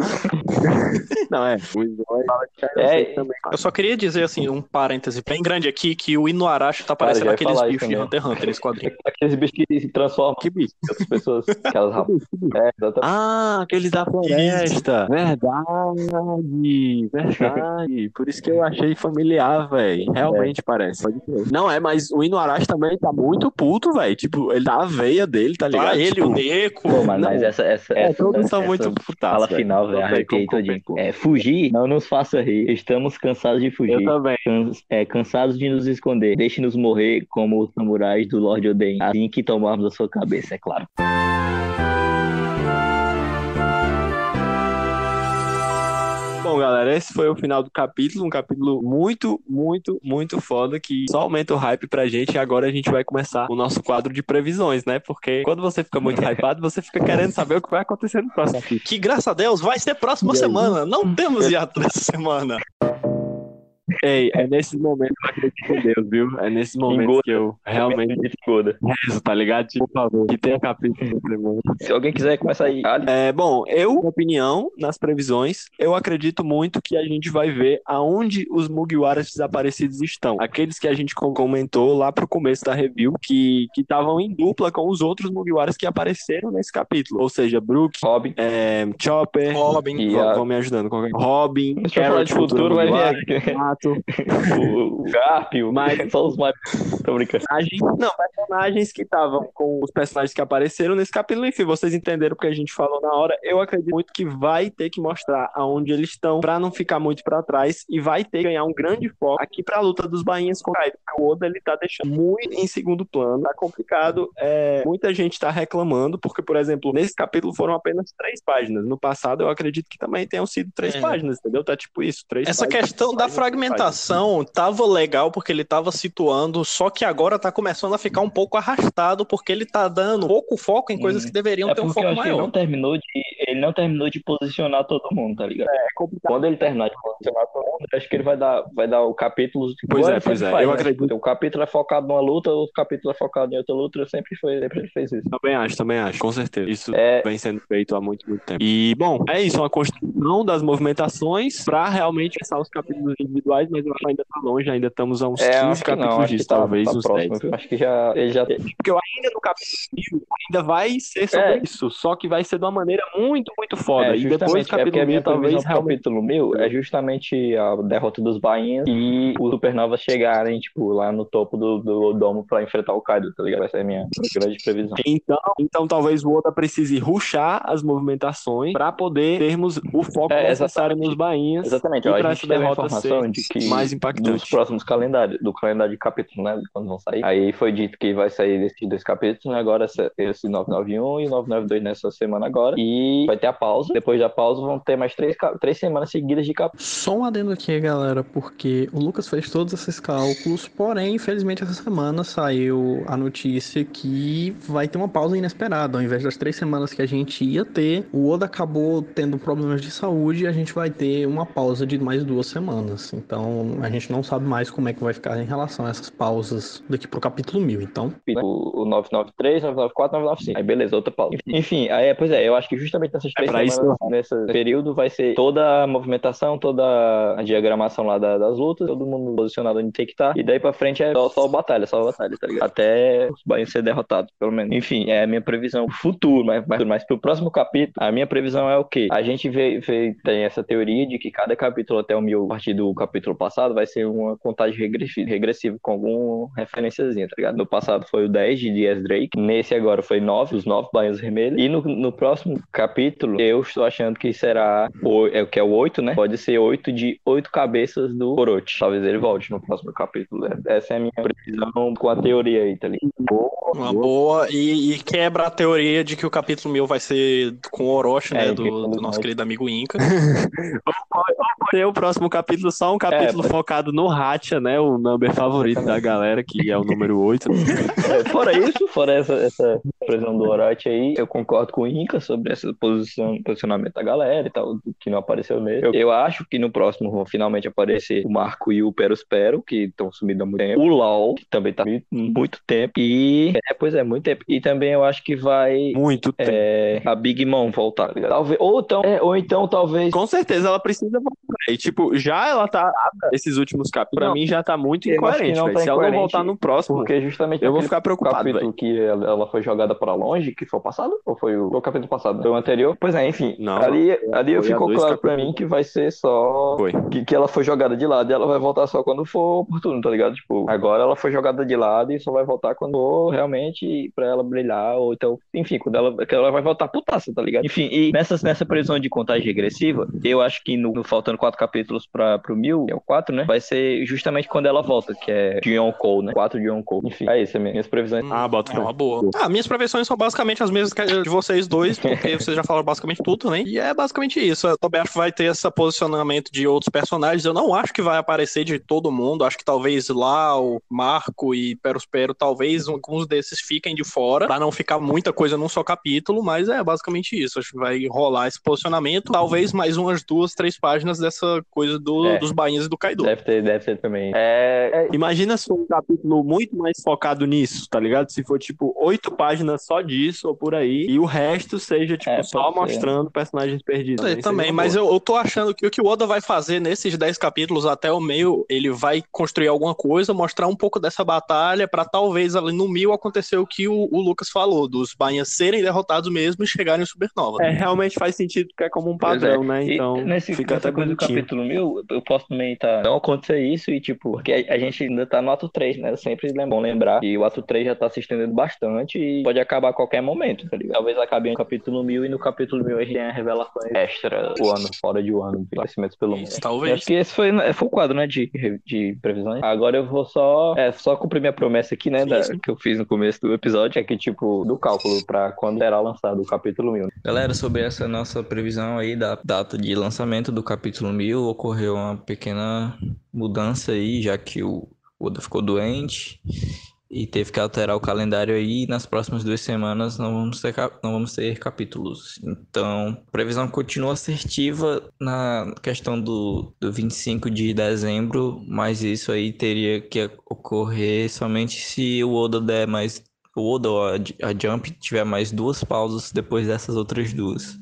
Não, é. O que cara, É, eu sei também. Eu só queria dizer, assim, um parêntese bem grande aqui, que o Inuarashi tá parecendo aqueles bichos de. Hunter x Hunter nesse quadrinho. Aqueles bichos que se transformam Que bicho? outras pessoas. Aquelas rapas. É. Ah, aqueles da floresta. Verdade, verdade. Por isso que eu achei familiar, velho. Realmente parece. Pode crer. Não, é, mas o Inuarashi também tá muito puto, velho. Tipo, ele tá a veia dele, tá ligado? Ah, ele, tipo, o Deco. Pô, Não. mas essa, essa, É, essa, todos são essa muito putaços. fala velho. final, velho, arrepiei todinho. É, fugir não nos faça rir. Estamos cansados de Eu fugir. também. Cans- é, cansados de nos esconder. Deixe-nos morrer como os samurais do Lord Oden. Assim que tomarmos a sua cabeça, é claro. Bom, galera, esse foi o final do capítulo. Um capítulo muito, muito, muito foda que só aumenta o hype pra gente. E agora a gente vai começar o nosso quadro de previsões, né? Porque quando você fica muito hypado, você fica querendo saber o que vai acontecer no próximo capítulo. Que graças a Deus vai ser próxima semana. Não temos hiato dessa semana. Ei, é nesses momentos que eu acredito em Deus, viu? É nesses momentos Engoda. que eu realmente De Goda. rezo, tá ligado? Tipo, por favor, que tenha capítulo no primeiro. Se alguém quiser começar aí, É, bom, eu, minha opinião, nas previsões, eu acredito muito que a gente vai ver aonde os Mugiwaras desaparecidos estão. Aqueles que a gente com- comentou lá pro começo da review, que estavam em dupla com os outros Mugiwaras que apareceram nesse capítulo. Ou seja, Brook, Robin. é, Chopper, Robin. E vão, a- vão me ajudando. Robin, Se eu falar de Carrot, futuro, vai vir Renato, o, o Garpio, Mas- só os mais. Tô brincando. não, personagens que estavam com os personagens que apareceram nesse capítulo, enfim, vocês entenderam o que a gente falou na hora. Eu acredito muito que vai ter que mostrar aonde eles estão pra não ficar muito pra trás e vai ter que ganhar um grande foco aqui pra luta dos bainhas com o Kaido, o Oda ele tá deixando muito em segundo plano, tá complicado. É, muita gente tá reclamando porque, por exemplo, nesse capítulo foram apenas três páginas. No passado eu acredito que também tenham sido três É. páginas, entendeu? Tá tipo isso, três Essa páginas, questão da páginas, fragmentação tava legal porque ele tava situando, só que agora tá começando a ficar um pouco arrastado porque ele tá dando pouco foco em coisas que deveriam É ter um foco que ele maior. não terminou de. Ele não terminou de posicionar todo mundo, tá ligado? É complicado. Quando ele terminar de posicionar todo mundo, eu acho que ele vai dar, vai dar o capítulo. Pois é, pois é, faz, eu né? acredito. O capítulo é focado numa luta, o capítulo é focado em outra luta, sempre foi, sempre ele fez isso. Também acho, também acho, com certeza. Isso É, vem sendo feito há muito, muito tempo. E, bom, é isso, uma construção das movimentações para realmente pensar os capítulos individuais, mas eu acho que ainda tá longe, ainda estamos a uns é, 15 acho que capítulos não, disso, tá, talvez tá uns próximo, 10. viu? Acho que já, ele já Porque eu ainda no capítulo ainda vai ser sobre É. isso, só que vai ser de uma maneira muito, muito foda. É, e depois é porque capítulo a minha mil, talvez capítulo mil é justamente a derrota dos bainhas e os supernovas chegarem, tipo, lá no topo do, do domo pra enfrentar o Kaido, tá ligado? Essa é a minha grande previsão. Então, então talvez o Oda precise ruxar as movimentações para poder termos o foco É, necessário nos bainhas Exatamente, e ó, a pra gente essa teve a informação de que mais dos impactante. próximos calendários, do calendário de capítulos, né? Quando vão sair. Aí foi dito que vai sair desses dois capítulos, né? Agora esse- esse 991 e 992 nessa semana agora. E vai ter a pausa. Depois da pausa vão ter mais três, três semanas seguidas de capítulos. Só um adendo aqui, galera, porque o Lucas fez todos esses cálculos, porém, infelizmente, essa semana saiu a notícia que vai ter uma pausa inesperada. Ao invés das três semanas que a gente ia ter, o Oda acabou tendo problemas de saúde e a gente vai ter uma pausa de mais duas semanas. Então, a gente não sabe mais como é que vai ficar em relação a essas pausas daqui pro capítulo 1000. Então, O, o 993, 994, 995. Aí beleza, outra pausa. Enfim, aí, pois é, eu acho que justamente nessas três isso semanas, nesse período, vai ser toda a movimentação, toda a diagramação lá da- das lutas, todo mundo posicionado onde tem que estar. E daí pra frente é só, só batalha, só batalha, tá ligado? Até os bainhos ser derrotados, pelo menos. Enfim, é a minha previsão futuro, mas, mas, mas pro próximo capítulo, a minha previsão é o quê? A gente vê, vê- tem essa teoria de que cada capítulo até o mil, a partir do capítulo passado, vai ser uma contagem regressiva, regressiva com alguma referenciazinha, tá ligado? No passado foi o 10 de Dias Drake, nesse agora foi 9, os 9 bainhos vermelhos. E no, no próximo capítulo, eu estou achando que será o, é o que é o 8, né? Pode ser 8 de 8 cabeças do Orochi. Talvez ele volte no próximo capítulo. Essa é a minha previsão com a teoria aí, tá ligado? Uma boa. E, e quebra a teoria de que o capítulo 1000 vai ser com o Orochi, É, né? e Do, do nosso querido amigo Inca. ter o próximo capítulo só um capítulo É, focado no Hacha, né? O number favorito da galera, que é o número 8. É, fora isso, fora essa, essa previsão do Orochi aí, eu concordo com o Inca sobre essa posição, posicionamento da galera e tal, que não apareceu mesmo. Eu, eu acho que no próximo vão finalmente aparecer o Marco e o Perospero, que estão sumidos há muito tempo. O LOL, que também tá muito, muito tempo. E. É, pois é, muito tempo. E também eu acho que vai. Muito tempo. É, a Big Mom voltar, tá? Talvez, ou, então, é, ou então, talvez. Com certeza ela precisa voltar. E, tipo, já ela tá. Esses últimos capítulos, pra mim, já tá muito incoerente, não tá Se ela não voltar no próximo, Porque justamente eu vou ficar preocupado, capítulo que ela ela foi jogada pra longe, que foi o passado? Ou foi o, foi o capítulo passado? Foi o anterior? Pois é, enfim. Não, ali ali foi ficou claro pra capítulos. mim que vai ser só. Foi. Que, que ela foi jogada de lado e ela vai voltar só quando for oportuno, tá ligado? Tipo, agora ela foi jogada de lado e só vai voltar quando for realmente pra ela brilhar, ou então, enfim, quando ela, que ela vai voltar putaça, tá ligado? Enfim, e nessa, nessa previsão de contagem regressiva, eu acho que no, no faltando quatro capítulos pra, pro mil, que é o quatro, né? Vai ser justamente quando ela volta, que é de Yonkou, né? Quatro de Yonkou. Enfim, é isso, é minhas previsões. Ah, bota É uma boa. Ah, minhas prevenções são basicamente as mesmas que de vocês dois, porque vocês já falaram basicamente tudo, né? E é basicamente isso. Eu também acho que vai ter esse posicionamento de outros personagens. Eu não acho que vai aparecer de todo mundo. Acho que talvez lá o Marco e Perospero, talvez alguns desses fiquem de fora, pra não ficar muita coisa num só capítulo, mas é basicamente isso. Acho que vai rolar esse posicionamento. Talvez mais umas duas, três páginas dessa coisa do- É. dos bainhas e do Kaido. Deve ter, deve ter também. É, é, Imagina se um capítulo muito mais focado nisso, tá ligado? Se for, tipo, oito páginas só disso ou por aí, e o resto seja, tipo, É, só ser. mostrando personagens perdidos. Também mas eu, eu tô achando que o que o Oda vai fazer nesses 10 capítulos até o meio, ele vai construir alguma coisa, mostrar um pouco dessa batalha, pra talvez ali no mil acontecer o que o, o Lucas falou, dos bainhas serem derrotados mesmo e chegarem em Supernova. É, realmente faz sentido porque é como um Pois padrão, é. né? E Então, nesse, fica nessa até coisa do capítulo mil, eu posso também tá. Não acontecer isso e, tipo, porque a, a gente ainda tá no ato 3, né? Sempre é bom lembrar que o ato 3 já tá se estendendo bastante e pode acabar a qualquer momento, tá ligado? Talvez acabe no capítulo mil e no capítulo mil a gente tenha revelações extra o ano, fora de um ano, de conhecimentos pelo mundo. Isso, Eu talvez. Acho que esse foi, foi o quadro, né, de, de previsões. Agora eu vou só, é, só cumprir minha promessa aqui, né, Sim, da- sim. que eu fiz no começo do episódio, é que, tipo, do cálculo pra quando será lançado o capítulo 1000. Galera, sobre essa nossa previsão aí da data de lançamento do capítulo 1000, ocorreu uma pequena mudança aí, já que o Oda ficou doente e teve que alterar o calendário aí. Nas próximas duas semanas não vamos ter, não vamos ter capítulos. Então, a previsão continua assertiva na questão do, do 25 de dezembro, mas isso aí teria que ocorrer somente se o Oda der mais o Oda a Jump tiver mais duas pausas depois dessas outras duas.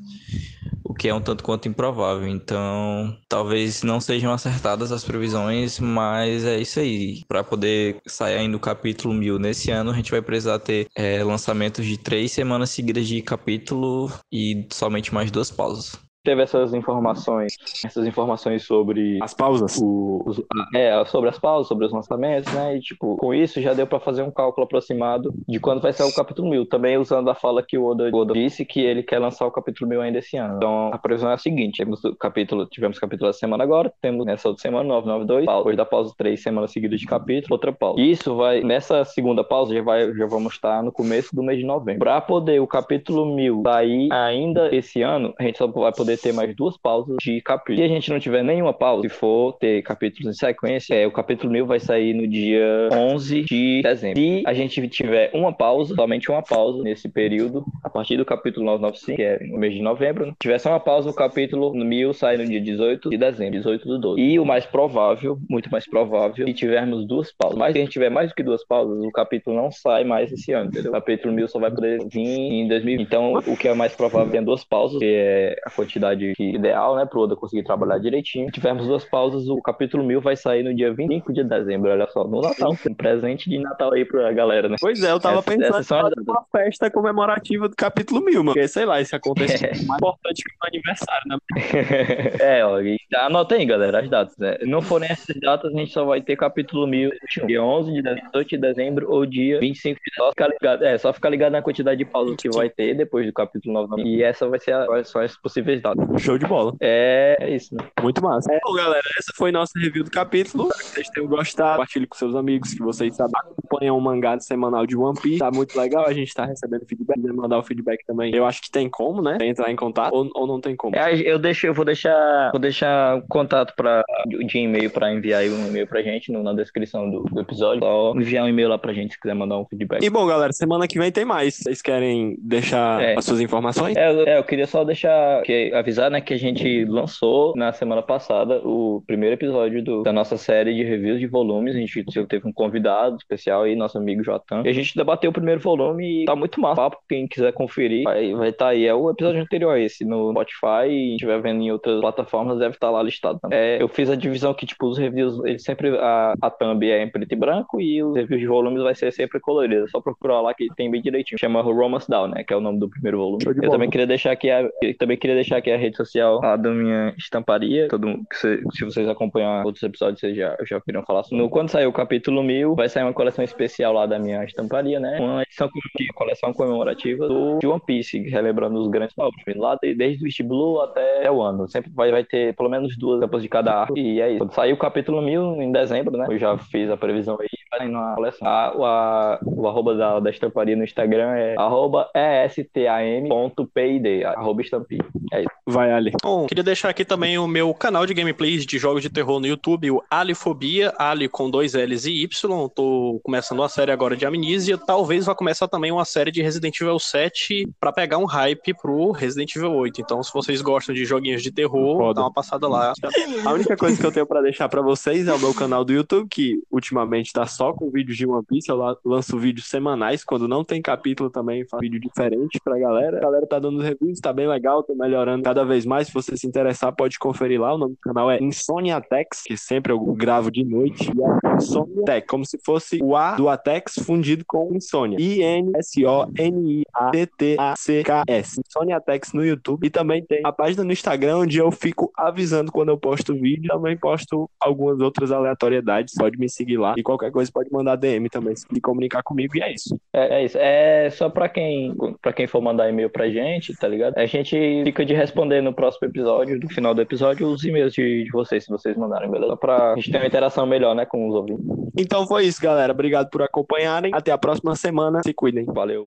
Que é um tanto quanto improvável. Então, talvez não sejam acertadas as previsões, mas é isso aí. Para poder sair ainda o capítulo 1000 nesse ano, a gente vai precisar ter é, lançamentos de três semanas seguidas de capítulo e somente mais duas pausas. Teve essas informações, essas informações sobre As pausas. o, os- é, sobre as pausas, sobre os lançamentos, né? E, tipo, com isso já deu pra fazer um cálculo aproximado de quando vai sair o capítulo 1000. Também usando a fala que o Oda, o Oda disse que ele quer lançar o capítulo 1000 ainda esse ano. Então, a previsão é a seguinte: temos o capítulo, tivemos capítulo da semana agora, temos nessa outra semana, 992, pausa. depois da pausa, três semanas seguidas de capítulo, outra pausa. Isso vai, nessa segunda pausa, já, vai, já vamos estar no começo do mês de novembro. Pra poder o capítulo 1000 sair ainda esse ano, a gente só vai poder ter mais duas pausas de capítulo. Se a gente não tiver nenhuma pausa, se for ter capítulos em sequência, é, o capítulo 1000 vai sair no dia 11 de dezembro. Se a gente tiver uma pausa, somente uma pausa nesse período, a partir do capítulo 995, que é no mês de novembro, né? tiver só uma pausa, o capítulo 1000 sai no dia 18 de dezembro, 18 do 12. E o mais provável, muito mais provável, se tivermos duas pausas. Mas se a gente tiver mais do que duas pausas, o capítulo não sai mais esse ano, entendeu? O capítulo 1000 só vai poder vir em 2020. Então, o que é mais provável é duas pausas, que é a quantidade que- ideal, né, pro Oda conseguir trabalhar direitinho. Se tivermos duas pausas, o capítulo 1000 vai sair no dia 25 de dezembro, olha só, no Natal. Um presente de Natal aí pra galera, né? Pois é, eu tava Essa- pensando essas são em uma festa comemorativa do capítulo 1000, mano. Porque, sei lá, esse acontecimento É. é mais importante que o aniversário, né? é, ó, e anota aí, galera, as datas, né? Não forem essas datas, a gente só vai ter capítulo 1000, dia 11 de dezembro, 18 de dezembro ou dia 25 de dezembro. Só ficar ligado, é, só ficar ligado na quantidade de pausas que vai ter depois do capítulo 9. E essa vai ser a, são as possíveis datas. Listado. Show de bola. É, é isso, né? Muito massa. Bom, galera, essa foi nossa review do capítulo. Espero que vocês tenham gostado. Compartilhe com seus amigos que vocês sabem, acompanham o mangá semanal de One Piece. Tá muito legal. A gente tá recebendo feedback. Quiser mandar o feedback também. Eu acho que tem como, né? Entrar em contato ou, ou não tem como. É, eu deixo, eu vou deixar, vou deixar o contato para de e-mail para enviar aí um e-mail pra gente no- na descrição do, do episódio. Só enviar um e-mail lá pra gente se quiser mandar um feedback. E bom, galera, semana que vem tem mais. Vocês querem deixar É. as suas informações? É, eu- é, eu queria só deixar que, avisar, né, que a gente lançou na semana passada o primeiro episódio do- da nossa série de reviews de volumes. A gente teve um convidado especial aí, nosso amigo Jotan. E a gente debateu o primeiro volume e tá muito massa. Papo, quem quiser conferir, vai vai tá aí. É o episódio anterior a esse no Spotify e estiver vendo em outras plataformas, deve estar lá listado também. É, eu fiz a divisão que, tipo, os reviews, eles sempre, a, a thumb é em preto e branco e os reviews de volumes vai ser sempre colorido. É só procurar lá que tem bem direitinho. Chama Romance Down, né, que é o nome do primeiro volume. Eu também queria deixar aqui a, também queria deixar aqui a rede social lá da minha estamparia. Todo, se, se vocês acompanham outros episódios, vocês já, já ouviram falar. No, quando sair o capítulo 1000, vai sair uma coleção especial lá da minha estamparia, né? Uma edição comemorativa, coleção comemorativa do de One Piece, relembrando os grandes povos. Lá de- desde o East Blue até o ano. Sempre vai, vai ter pelo menos duas depois de cada arco. E é isso. Quando sair o capítulo 1000 em dezembro, né? Eu já fiz a previsão aí. Vai na coleção. A- a- o arroba da, da estamparia no Instagram é arroba estam.pid. Arroba estampia. É isso. Vai ali. Bom, queria deixar aqui também o meu canal de gameplays de jogos de terror no YouTube, o Alifobia, Ali com dois L's e Y. Tô começando uma série agora de Amnesia. Talvez vá começar também uma série de Resident Evil 7 pra pegar um hype pro Resident Evil 8. Então, se vocês gostam de joguinhos de terror, Foda. dá uma passada lá. A única coisa que eu tenho pra deixar pra vocês é o meu canal do YouTube, que ultimamente tá só com vídeos de One Piece. Eu lanço vídeos semanais, quando não tem capítulo também, faço vídeo diferente pra galera. A galera tá dando reviews, tá bem legal, tô melhorando cada vez mais. Se você se interessar, pode conferir lá. O nome do canal é Insomnia Tex, que sempre eu gravo de noite. E é Insomnia Tex, como se fosse o A do Atex fundido com Insônia. I-N-S-O-N-I-A-T-T-A-C-K-S. Insomnia Tex no YouTube. E também tem a página no Instagram, onde eu fico avisando quando eu posto vídeo. Também posto algumas outras aleatoriedades. Pode me seguir lá. E qualquer coisa pode mandar DM também, se comunicar comigo. E é isso. É, é isso. É só pra quem, pra quem for mandar e-mail pra gente, tá ligado? A gente fica de responder no próximo episódio, no final do episódio, os e-mails de, de vocês, se vocês mandarem, beleza? Pra gente ter uma interação melhor, né, com os ouvintes. Então foi isso, galera. Obrigado por acompanharem. Até a próxima semana. Se cuidem. Valeu.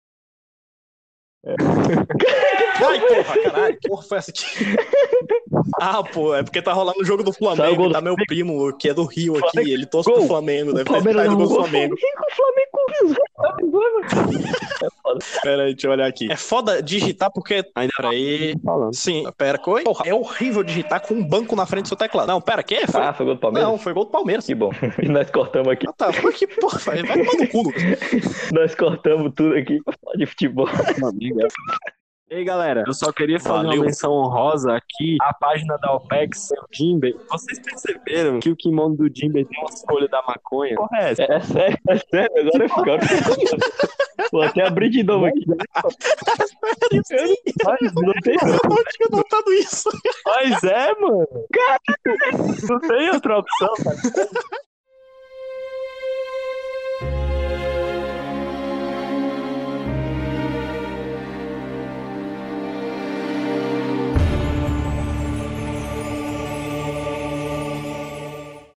Ai, porra, caralho, que porra foi essa aqui? Ah, pô, é porque tá rolando o jogo do Flamengo, do tá meu primo, que é do Rio aqui, ele torce pro Flamengo, deve ter Palmeiras gol do. Flamengo. O Flamengo Pera aí, deixa eu olhar aqui. É foda digitar porque... Ainda Peraí... falando. Sim, pera, coi? Porra, é horrível digitar com um banco na frente do seu teclado. Não, pera, que? Foi... Ah, foi gol do Palmeiras? Não, foi gol do Palmeiras. Que bom. E nós cortamos aqui. Ah, tá, foi que porra, vai tomar no cu, Lucas. Nós cortamos tudo aqui pra falar de futebol. Ei, galera, eu só queria fazer Valeu. uma menção honrosa aqui. A página da OPEX, o Jimbe. Vocês perceberam que o kimono do Jimbe tem uma folha da maconha? Porra, é essa? É sério, é sério. Agora eu fico. Vou até abrir de novo aqui. Mas não tem Eu não tinha notado isso. Mas é, mano. Não tem outra opção, cara.